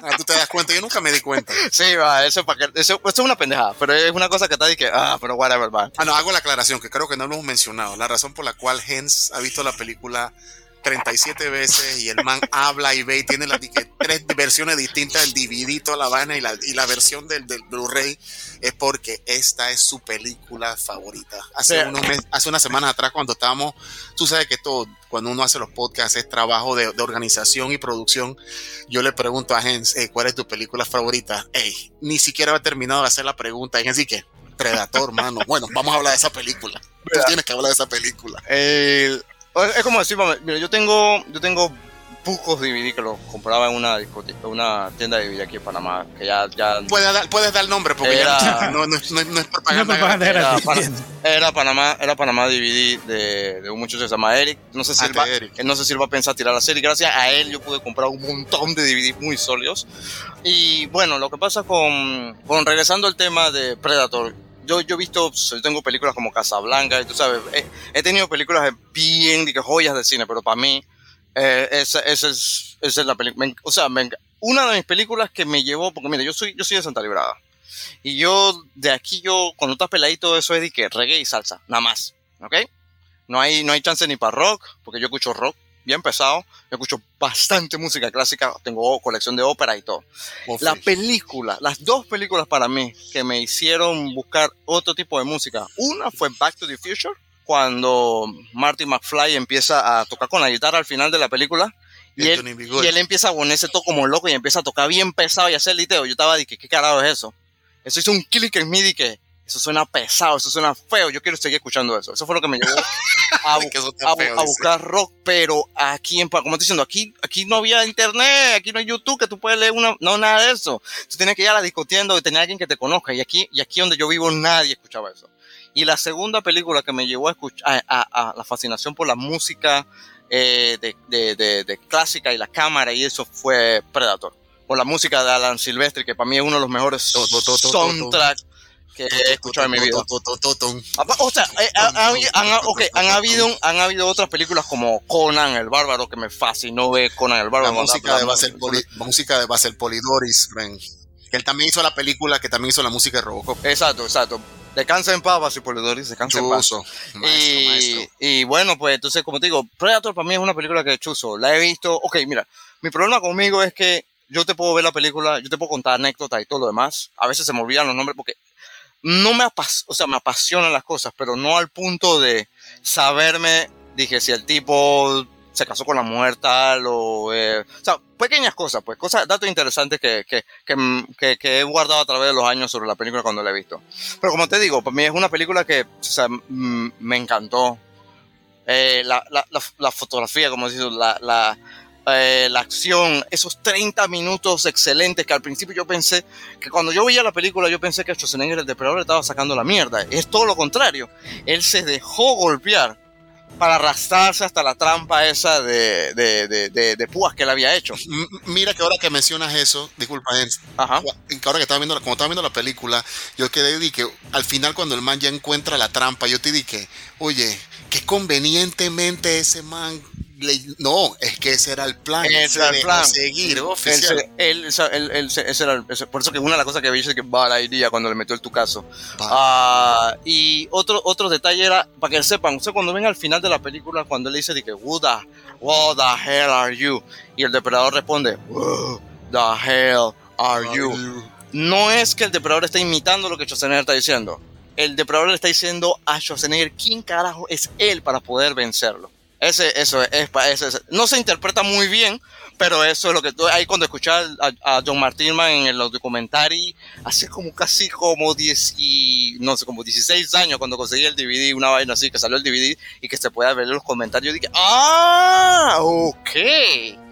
Ah, tú te das cuenta, yo nunca me di cuenta. Sí, va, eso, para que, eso, es una pendejada, pero es una cosa que está y que, ah, pero whatever, va. Ah, no, hago la aclaración, que creo que no lo hemos mencionado. La razón por la cual Hens ha visto la película 37 veces y el man habla y ve y tiene las tres versiones distintas del DVD, toda la vaina y la, y la versión del, del Blu-ray es porque esta es su película favorita. Hace, unos hace unas semanas atrás cuando estábamos, tú sabes que todo, cuando uno hace los podcasts es trabajo de, organización y producción, yo le pregunto a Jens, ¿cuál es tu película favorita? Hey, ni siquiera ha terminado de hacer la pregunta, y así que, Predator, mano. Bueno, vamos a hablar de esa película. Tú tienes que hablar de esa película. El, es como decir, mira, yo tengo, yo tengo pocos DVD que los compraba en una una tienda de DVD aquí en Panamá, que ya... ya puedes, dar, puedes dar el nombre, porque ya no, no, no, no, es propaganda. era, era, Panamá, era Panamá DVD de, de un muchacho que se llama Eric. No sé, si él va, no sé si él va a pensar tirar la serie. Gracias a él yo pude comprar un montón de DVD muy sólidos. Y bueno, lo que pasa con, con regresando al tema de Predator, yo, yo he visto, yo tengo películas como Casablanca, y tú sabes, he, tenido películas bien, de joyas de cine, pero para mí, eh, esa, esa, es, esa es la película. O sea, una de mis películas que me llevó, porque mira, yo soy, yo soy de Santa Librada. Y yo, de aquí, yo, cuando estás peladito, eso es de que reggae y salsa, nada más. ¿Ok? No hay, no hay chance ni para rock, porque yo escucho rock bien pesado. Yo escucho bastante música clásica, tengo colección de ópera y todo. la película, las dos películas para mí que me hicieron buscar otro tipo de música. Una fue Back to the Future, cuando Marty McFly empieza a tocar con la guitarra al final de la película. Y él, y él, empieza a ponerse todo como loco y empieza a tocar bien pesado y hacer liteo. Yo estaba diciendo, ¿qué carajo es eso? eso hizo un clic en mí y que eso suena pesado, eso suena feo, yo quiero seguir escuchando eso. Eso fue lo que me llevó a, a- feo, a buscar rock, pero aquí, en, como estoy diciendo, aquí, aquí no había internet, aquí no hay YouTube, que tú puedes leer una, no, nada de eso. Tú tienes que ir a la discotienda y tener alguien que te conozca, y aquí, y aquí donde yo vivo nadie escuchaba eso. Y la segunda película que me llevó a, escuchar, a, a- a la fascinación por la música eh, de, de- de- de clásica y la cámara y eso fue Predator. Por la música de Alan Silvestri, que para mí es uno de los mejores soundtracks que he escuchado en mi vida. Apa- O sea, eh, ha- ha- han, habido, han habido otras películas como Conan el Bárbaro, que me fascinó ver Conan el La Bárbaro. música de la- Basel, música de Basel Polidoris. Que él también hizo la película, que también hizo la música de Robocop. Exacto, exacto. Descansa en paz, Basi Polidoris, descansa en paz. Maestro, y, maestro. y bueno, pues entonces, como te digo, Predator para mí es una película que chuzo. La he visto. Ok, mira, mi problema conmigo es que yo te puedo ver la película, yo te puedo contar anécdotas y todo lo demás. A veces se me olvidan los nombres porque no me, apas o sea, me apasionan las cosas, pero no al punto de saberme, dije, si el tipo se casó con la mujer tal o... eh, o sea, pequeñas cosas, pues, cosas, datos interesantes que, que, que, que- he guardado a través de los años sobre la película cuando la he visto. Pero como te digo, para mí es una película que o sea, mm, me encantó. Eh, la, la, la, fotografía, como dices, la, eh, la acción, esos 30 minutos excelentes que al principio yo pensé que cuando yo veía la película yo pensé que Schwarzenegger el depredador le estaba sacando la mierda. Es todo lo contrario. Él se dejó golpear para arrastrarse hasta la trampa esa de, de, de, de, de púas que él había hecho. M- Mira que ahora que mencionas eso, disculpa, Jens, Ajá. que ahora que estaba viendo, la- como estaba viendo la película, yo quedé y que al final cuando el man ya encuentra la trampa, yo te dije, oye, qué convenientemente ese man, no, es que ese era el plan, Ese se era el plan. seguir, oficial. él- él- él se- ese era el- por eso que una de las cosas que había dicho es que bala iría cuando le metió el tucazo. Pa- Ah, y otro, otro detalle era, para que sepan, usted cuando ven al final de la película, cuando él dice de que, the, what the hell are you? Y el depredador responde, who the hell are you? No es que el depredador esté imitando lo que Schwarzenegger está diciendo. El depredador le está diciendo a Schwarzenegger quién carajo es él para poder vencerlo. Ese, eso es, es, no se interpreta muy bien, pero eso es lo que tú, ahí cuando escuché a, a John Martinman en los documentarios, hace como casi como 10 y, no sé, como 16 años cuando conseguí el DVD, una vaina así, que salió el DVD y que se pueda ver en los comentarios, dije, ah, ok.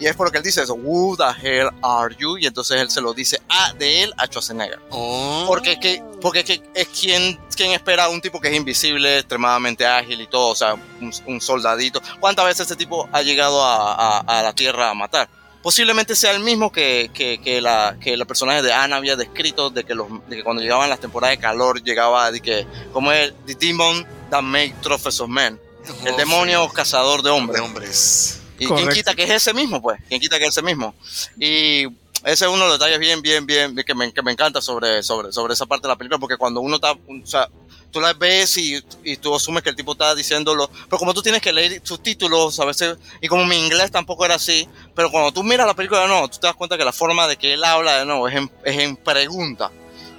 Y es porque él dice eso, who the hell are you? Y entonces él se lo dice a, de él a Schwarzenegger. Oh. Porque, que, porque que es quien, quien espera a un tipo que es invisible, extremadamente ágil y todo, o sea, un, un soldadito. ¿Cuántas veces ese tipo ha llegado a, a- a la Tierra a matar? Posiblemente sea el mismo que, que, que la, que el personaje de Anna había descrito, de que, los, de que cuando llegaban las temporadas de calor, llegaba de que, como el The Demon that make trophies of men, el Oh, demonio cazador de hombres. de hombres. Y quién quita que es ese mismo, pues. Quién quita que es ese mismo. Y ese es uno de los detalles bien, bien, bien, que me, que me encanta sobre, sobre, sobre esa parte de la película, porque cuando uno está, o sea, tú la ves y, y tú asumes que el tipo está diciéndolo, pero como tú tienes que leer sus títulos a veces, y como mi inglés tampoco era así, pero cuando tú miras la película nuevo, tú te das cuenta que la forma de que él habla de nuevo es en, es en pregunta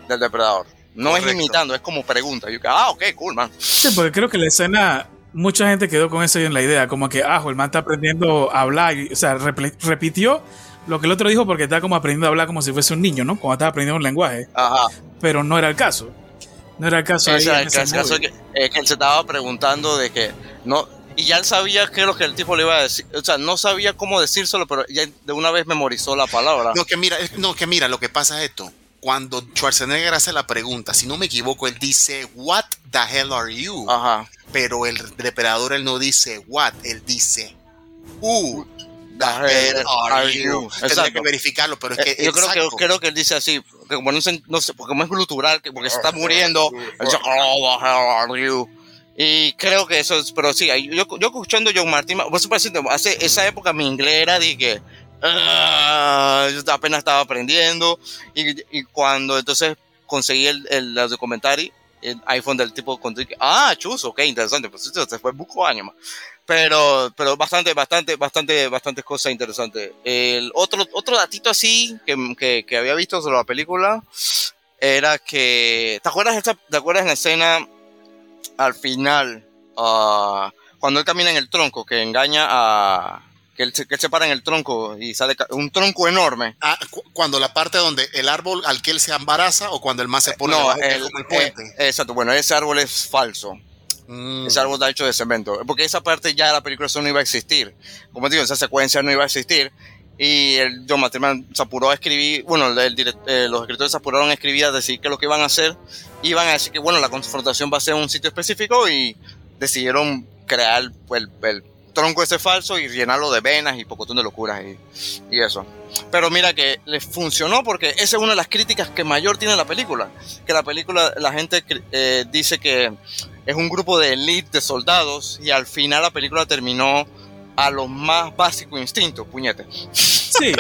del depredador. No es Correcto. imitando, es como pregunta. Yo, ah, ok, cool, man. Sí, porque creo que la escena, mucha gente quedó con eso en la idea, como que, ah, el man está aprendiendo a hablar, y, o sea, repitió lo que el otro dijo porque está como aprendiendo a hablar como si fuese un niño, ¿no? Como estaba aprendiendo un lenguaje, Ajá. pero no era el caso. No era el caso. ahí Ese, en el ese caso que, es que él se estaba preguntando de que no y ya él sabía qué es lo que el tipo le iba a decir o sea no sabía cómo decírselo pero ya de una vez memorizó la palabra No, que mira, no, que mira, lo que pasa es esto. Cuando Schwarzenegger hace la pregunta, si no me equivoco, él dice, What the hell are you? ajá. Pero el depredador, él no dice what, él dice who the hell are you. Tendría que verificarlo, pero es Eh, que yo creo que creo que él dice así que como no, se- no sé porque como es glutural que porque se está muriendo él dice oh. The hell are you y creo que eso es pero sí yo, yo escuchando John Martin parece que hace esa época mi inglés era de que ah, yo apenas estaba aprendiendo. Y, y cuando entonces conseguí el, el, el documentary el iPhone del tipo con ah chuzo ok interesante pues esto se fue buco más pero pero bastante bastante bastante bastantes cosas interesantes el otro otro datito así que, que, que había visto sobre la película era que te acuerdas esta, te acuerdas en la escena al final ah, cuando él camina en el tronco que engaña a que él, se- que él se para en el tronco y sale un tronco enorme. Ah, cu- cuando la parte donde el árbol al que él se embaraza o cuando el man se pone no, el- el eh, puente. exacto, bueno, ese árbol es falso. Mm. Ese árbol está hecho de cemento. Porque esa parte ya de la película eso no iba a existir. Como te digo, esa secuencia no iba a existir. Y el John Materman se apuró a escribir, bueno, el- el direct- eh, los escritores se apuraron a escribir, a decir que lo que iban a hacer, iban a decir que, bueno, la confrontación va a ser en un sitio específico y decidieron crear el, el tronco ese falso y llenarlo de venas y pocotón de locuras y, y eso. Pero mira que les funcionó porque esa es una de las críticas que mayor tiene la película. Que la película, la gente eh, dice que es un grupo de elite de soldados y al final la película terminó a los más básicos instintos, puñete. Sí.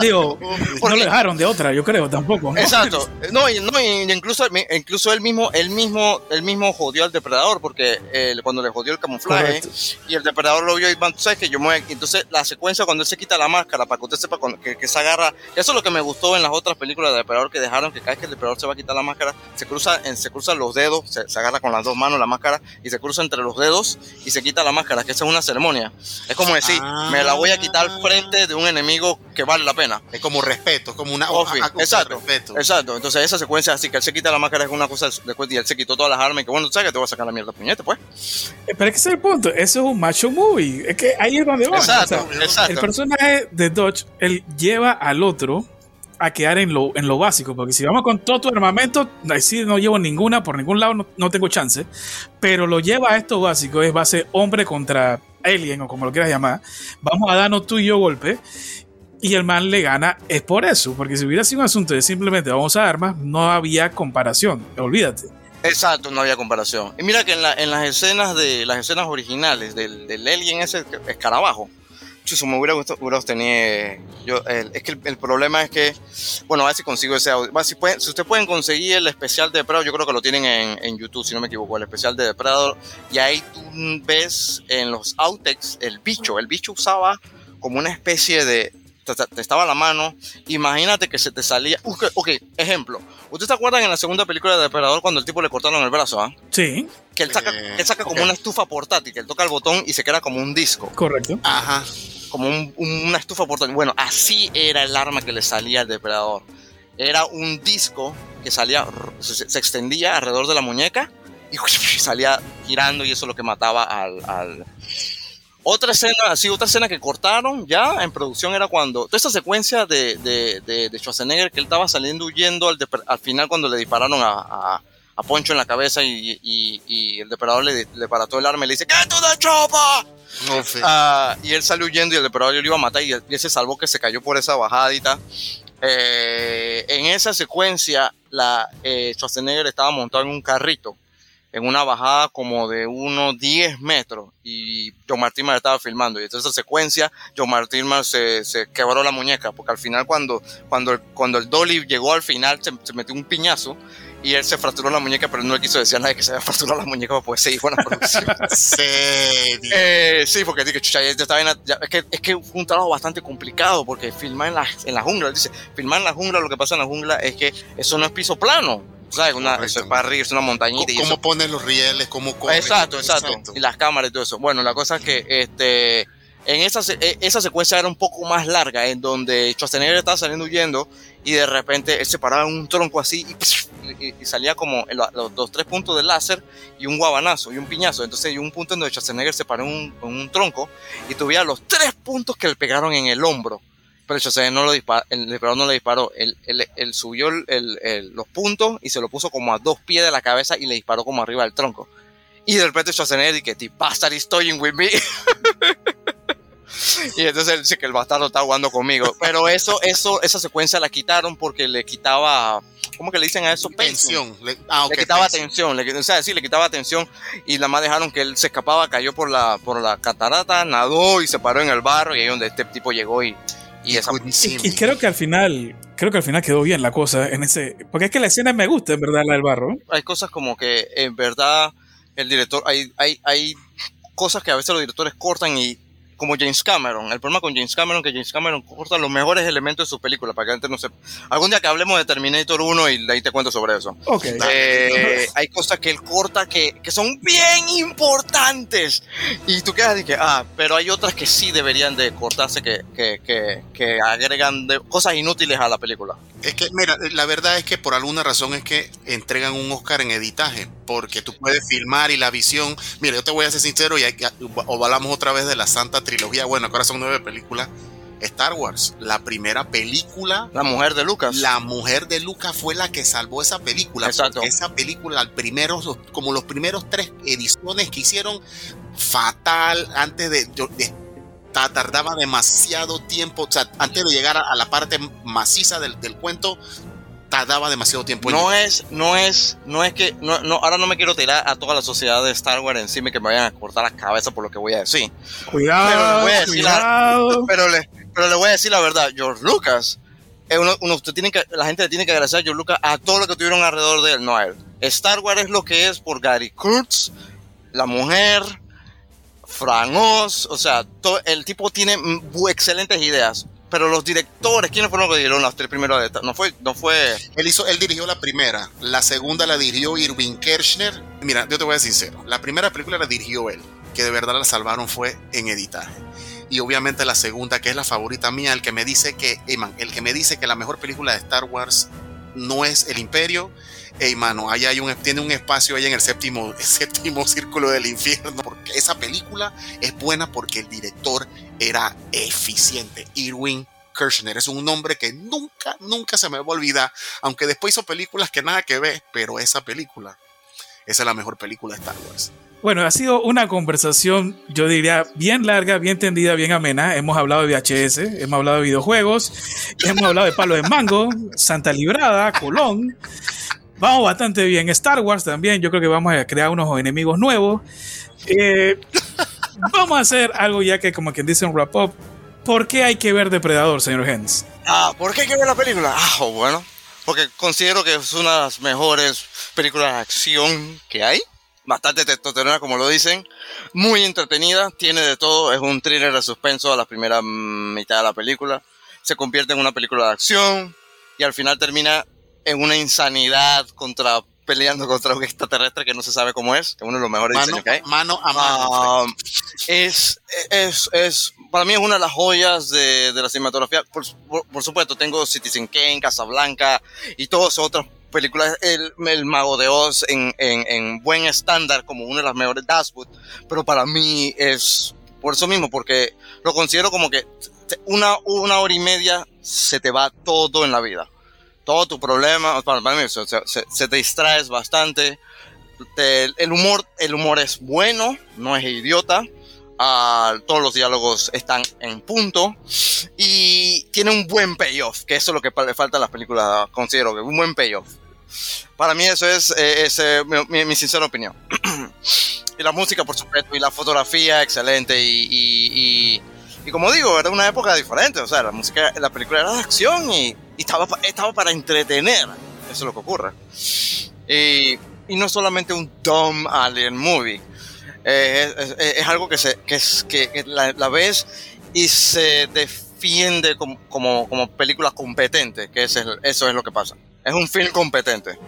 Digo, no lo dejaron de otra, yo creo, tampoco. ¿no? Exacto. No, no, incluso, incluso él mismo, él mismo, él mismo jodió al depredador porque eh, cuando le jodió el camuflaje Correcto. y el depredador lo vio y van, tú sabes que yo me entonces la secuencia cuando él se quita la máscara para que usted sepa con- que, que se agarra eso es lo que me gustó en las otras películas de depredador que dejaron que cada vez que el depredador se va a quitar la máscara se cruza se cruzan los dedos se, se agarra con las dos manos la máscara y se cruza entre los dedos y se quita la máscara que esa es una ceremonia es como decir Ah. me la voy a quitar frente de un enemigo que vale la pena Es como respeto, es como una Oh, acto de exacto, respeto. exacto. Entonces esa secuencia así que él se quita la máscara es una cosa después y él se quitó todas las armas y que bueno, tú sabes que te voy a sacar la mierda puñete, pues. Eh, Pero es que ese es el punto, eso es un macho movie. Es que ahí es donde vamos. Exacto, o sea, exacto. El personaje de Dodge, él lleva al otro a quedar en lo, en lo básico, porque si vamos con todo tu armamento, ahí sí no llevo ninguna, por ningún lado no, no tengo chance, pero lo lleva a esto básico, es base hombre contra alien o como lo quieras llamar, vamos a darnos tú y yo golpe, y el man le gana, es por eso, porque si hubiera sido un asunto de simplemente vamos a armas, no había comparación, olvídate. Exacto, no había comparación. Y mira que en, la- en las escenas de las escenas originales del, del alien ese escarabajo, me hubiera gustado yo el- es que el, problema es que bueno, a ver si consigo ese audio. Si, pueden, si ustedes pueden conseguir el especial de Depredador, yo creo que lo tienen en, en YouTube, si no me equivoco, el especial de Depredador, y ahí tú ves en los outtakes el bicho, el bicho usaba como una especie de te, te- estaba a la mano, imagínate que se te salía. Ok, ok, ejemplo. ¿Ustedes se acuerdan en la segunda película de Depredador cuando el tipo le cortaron el brazo? ah? Sí, Que él saca, Eh, él saca como ok. una estufa portátil, que él toca el botón y se queda como un disco, correcto. Ajá. como un- un- una estufa portátil. Bueno, así era el arma que le salía al Depredador. Era un disco que salía, se, se extendía alrededor de la muñeca y salía girando y eso es lo que mataba al, al- Otra escena, sí, otra escena que cortaron ya en producción era cuando. Toda esa secuencia de, de, de, de Schwarzenegger que él estaba saliendo huyendo al, al final cuando le dispararon a, a- a Poncho en la cabeza y, y- y el depredador le, le parató el arma y le dice: ¡Get to the chopper! No, sí. Ah, y él salió huyendo y el depredador lo iba a matar y él, y él se salvó que se cayó por esa bajadita. Eh, en esa secuencia, la, eh, Schwarzenegger estaba montado en un carrito, en una bajada como de unos 10 metros, y John Martin estaba filmando. Y entonces esa secuencia, John Martin se, se quebró la muñeca, porque al final cuando, cuando, el, cuando el Dolly llegó al final, se, se metió un piñazo. Y él se fracturó la muñeca, pero no le quiso decir a nadie que se había fracturado la muñeca, pues se dijo en la producción. Serio. Eh, sí, porque dije, chucha, ya estaba en la- ya- es, que, es que fue un trabajo bastante complicado porque filmar en la, en la jungla, dice, filmar en la jungla, lo que pasa en la jungla es que eso no es piso plano, ¿sabes? Una, Correcto. eso es para arriba, es una montañita y ¿Cómo eso. pones los rieles? ¿Cómo corren? Exacto, exacto, Y las cámaras y todo eso. Bueno, la cosa es que este, en esa, eh, esa secuencia era un poco más larga, en donde Schwarzenegger estaba saliendo huyendo y de repente él se paraba en un tronco así y, y- y salía como el- los, los tres puntos de láser y un guabanazo y un piñazo. Entonces hay un punto en donde Schwarzenegger se paró en un, en un tronco y tuviera los tres puntos que le pegaron en el hombro. Pero Schwarzenegger no lo disparó, el disparador no le disparó. Él, él- él subió el- el- los puntos y se lo puso como a dos pies de la cabeza y le disparó como arriba del tronco. Y de repente Schwarzenegger dice the bastard is toying with me. y entonces él dice que el bastardo está jugando conmigo. Pero eso, eso, esa secuencia la quitaron porque le quitaba, ¿cómo que le dicen a eso? Tensión. Le, ah, ok, le quitaba atención, le, o sea, sí, le quitaba atención y nada más dejaron que él se escapaba, cayó por la, por la catarata, nadó y se paró en el barro y ahí donde este tipo llegó y, y creo que al final, creo que al final quedó bien la cosa en ese, porque es que la escena me gusta, en verdad, la del barro. Hay cosas como que en verdad el director, hay, hay, hay cosas que a veces los directores cortan y como James Cameron. El problema con James Cameron es que James Cameron corta los mejores elementos de sus películas para que gente no sepa. Algún día que hablemos de Terminator 1 y ahí te cuento sobre eso. Ok. Eh, hay cosas que él corta que, que son bien importantes. Y tú quedas de que, ah, pero hay otras que sí deberían de cortarse, que, que, que, que agregan de- cosas inútiles a la película. Es que, mira, la verdad es que por alguna razón es que entregan un Oscar en editaje, porque tú puedes filmar y la visión. Mira, yo te voy a ser sincero y hay que- o hablamos otra vez de la Santa Trilogía. Bueno, ahora son nueve películas. Star Wars, la primera película, La mujer de Lucas. la mujer de Lucas fue la que salvó esa película. Exacto. Esa película, al primero, como los primeros tres ediciones que hicieron, fatal, antes de, tardaba demasiado tiempo, o sea, antes de llegar a, a la parte maciza del, del cuento, tardaba demasiado tiempo. No llegar. es, no es, no es que, no, no, ahora no me quiero tirar a toda la sociedad de Star Wars encima y que me vayan a cortar la cabeza por lo que voy a decir. Pero Cuidado, le voy a decir la- cuidado. Pero le, pero le voy a decir la verdad, George Lucas, es uno, uno- usted tiene que, la gente le tiene que agradecer a George Lucas a todo lo que tuvieron alrededor de él, no a él. Star Wars es lo que es por Gary Kurtz, la mujer, Frank Oz, o sea, el tipo tiene excelentes ideas. Pero los directores, ¿quiénes fueron los que dieron las tres primeras de esta? No fue, no fue. Él, hizo, él dirigió la primera, la segunda la dirigió Irving Kershner. Mira, yo te voy a ser sincero, la primera película la dirigió él, que de verdad la salvaron fue en editaje. Y obviamente la segunda, que es la favorita mía, el que me dice que, hey man, el que me dice que la mejor película de Star Wars no es El Imperio, hey mano, ahí hay un, tiene un espacio ahí en el séptimo, séptimo círculo del infierno, porque esa película es buena porque el director era eficiente. Irwin Kershner es un nombre que nunca, nunca se me va a olvidar, aunque después hizo películas que nada que ver, pero esa película, es la mejor película de Star Wars. Bueno, ha sido una conversación, yo diría, bien larga, bien tendida, bien amena. Hemos hablado de VHS, hemos hablado de videojuegos, hemos hablado de Palo de Mango, Santa Librada, Colón. Vamos bastante bien. Star Wars también, yo creo que vamos a crear unos enemigos nuevos. Eh, vamos a hacer algo ya que, como quien dice un wrap-up. ¿Por qué hay que ver Depredador, señor Hens? Ah, ¿por qué hay que ver la película? Ah, bueno, porque considero que es una de las mejores películas de acción que hay. Bastante testosterona, como lo dicen. Muy entretenida, tiene de todo. Es un thriller de suspenso a la primera mitad de la película. Se convierte en una película de acción y al final termina en una insanidad contra peleando contra un extraterrestre que no se sabe cómo es, que uno de los mejores Mano, diseños que hay. mano a mano. Ah, es, es, es, para mí es una de las joyas de, de la cinematografía. Por, por- por supuesto, tengo Citizen Kane, Casablanca y todas otras películas. El, el Mago de Oz en, en, en buen estándar, como una de las mejores de Eastwood. Pero para mí es por eso mismo, porque lo considero como que una, una hora y media se te va todo en la vida. Todo tu problema, para, mí, se, se- se te distraes bastante. Te- el humor el humor es bueno no es idiota. Ah, todos los diálogos están en punto. Y tiene un buen payoff que eso es lo que le falta a las películas considero que un buen payoff. Para mí eso es, eh, es, eh, mi- mi sincera opinión. Y la música por supuesto y la fotografía excelente y, y- y- y como digo era una época diferente o sea la música la película era de acción y, y estaba, estaba para entretener eso es lo que ocurre y, y no solamente un dumb alien movie. Eh, es, algo que, se, que, es, que la, ves y se defiende como, como, como película competente, que ese eso es lo que pasa. Es un film competente.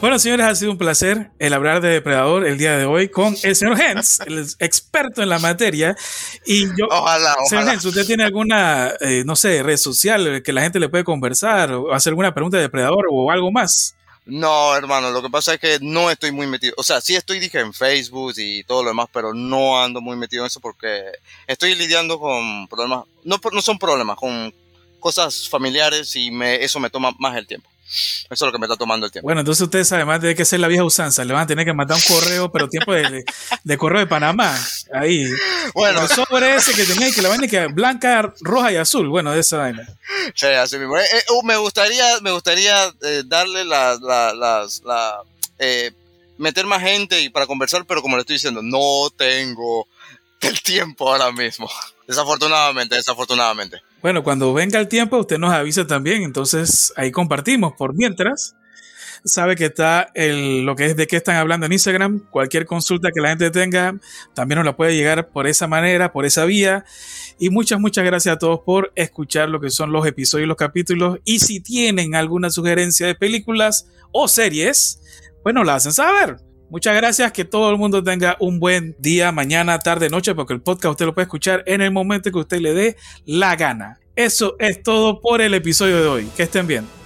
Bueno, señores, ha sido un placer el hablar de Depredador el día de hoy con el señor Hens, el experto en la materia. Y yo, Ojalá, señor ojalá. Hens, ¿usted tiene alguna, eh, no sé, red social que la gente le puede conversar o hacer alguna pregunta de Depredador o algo más? No, hermano, lo que pasa es que no estoy muy metido. O sea, sí estoy, dije, en Facebook y todo lo demás, pero no ando muy metido en eso porque estoy lidiando con problemas. No, no son problemas, con cosas familiares y me, eso me toma más el tiempo. Eso es lo que me está tomando el tiempo. Bueno, entonces ustedes además tiene que ser la vieja usanza, le van a tener que mandar un correo, pero tiempo de, de- de correo de Panamá. Ahí. Bueno, El sobre ese que tenía que la vaina que blanca, roja y azul. Bueno, de esa vaina. Sí, así mismo. Eh, eh, uh, me gustaría, me gustaría eh, darle la, la- las, la, meter más gente y para conversar, pero como le estoy diciendo, no tengo el tiempo ahora mismo. Desafortunadamente, desafortunadamente. Bueno, cuando venga el tiempo, usted nos avisa también. Entonces ahí compartimos. Por mientras, sabe que está el, lo que es de qué están hablando en Instagram. Cualquier consulta que la gente tenga, también nos la puede llegar por esa manera, por esa vía. Y muchas, muchas gracias a todos por escuchar lo que son los episodios los capítulos. Y si tienen alguna sugerencia de películas o series, pues nos la hacen saber. Muchas gracias, que todo el mundo tenga un buen día, mañana, tarde, noche, porque el podcast usted lo puede escuchar en el momento que usted le dé la gana. Eso es todo por el episodio de hoy. Que estén bien.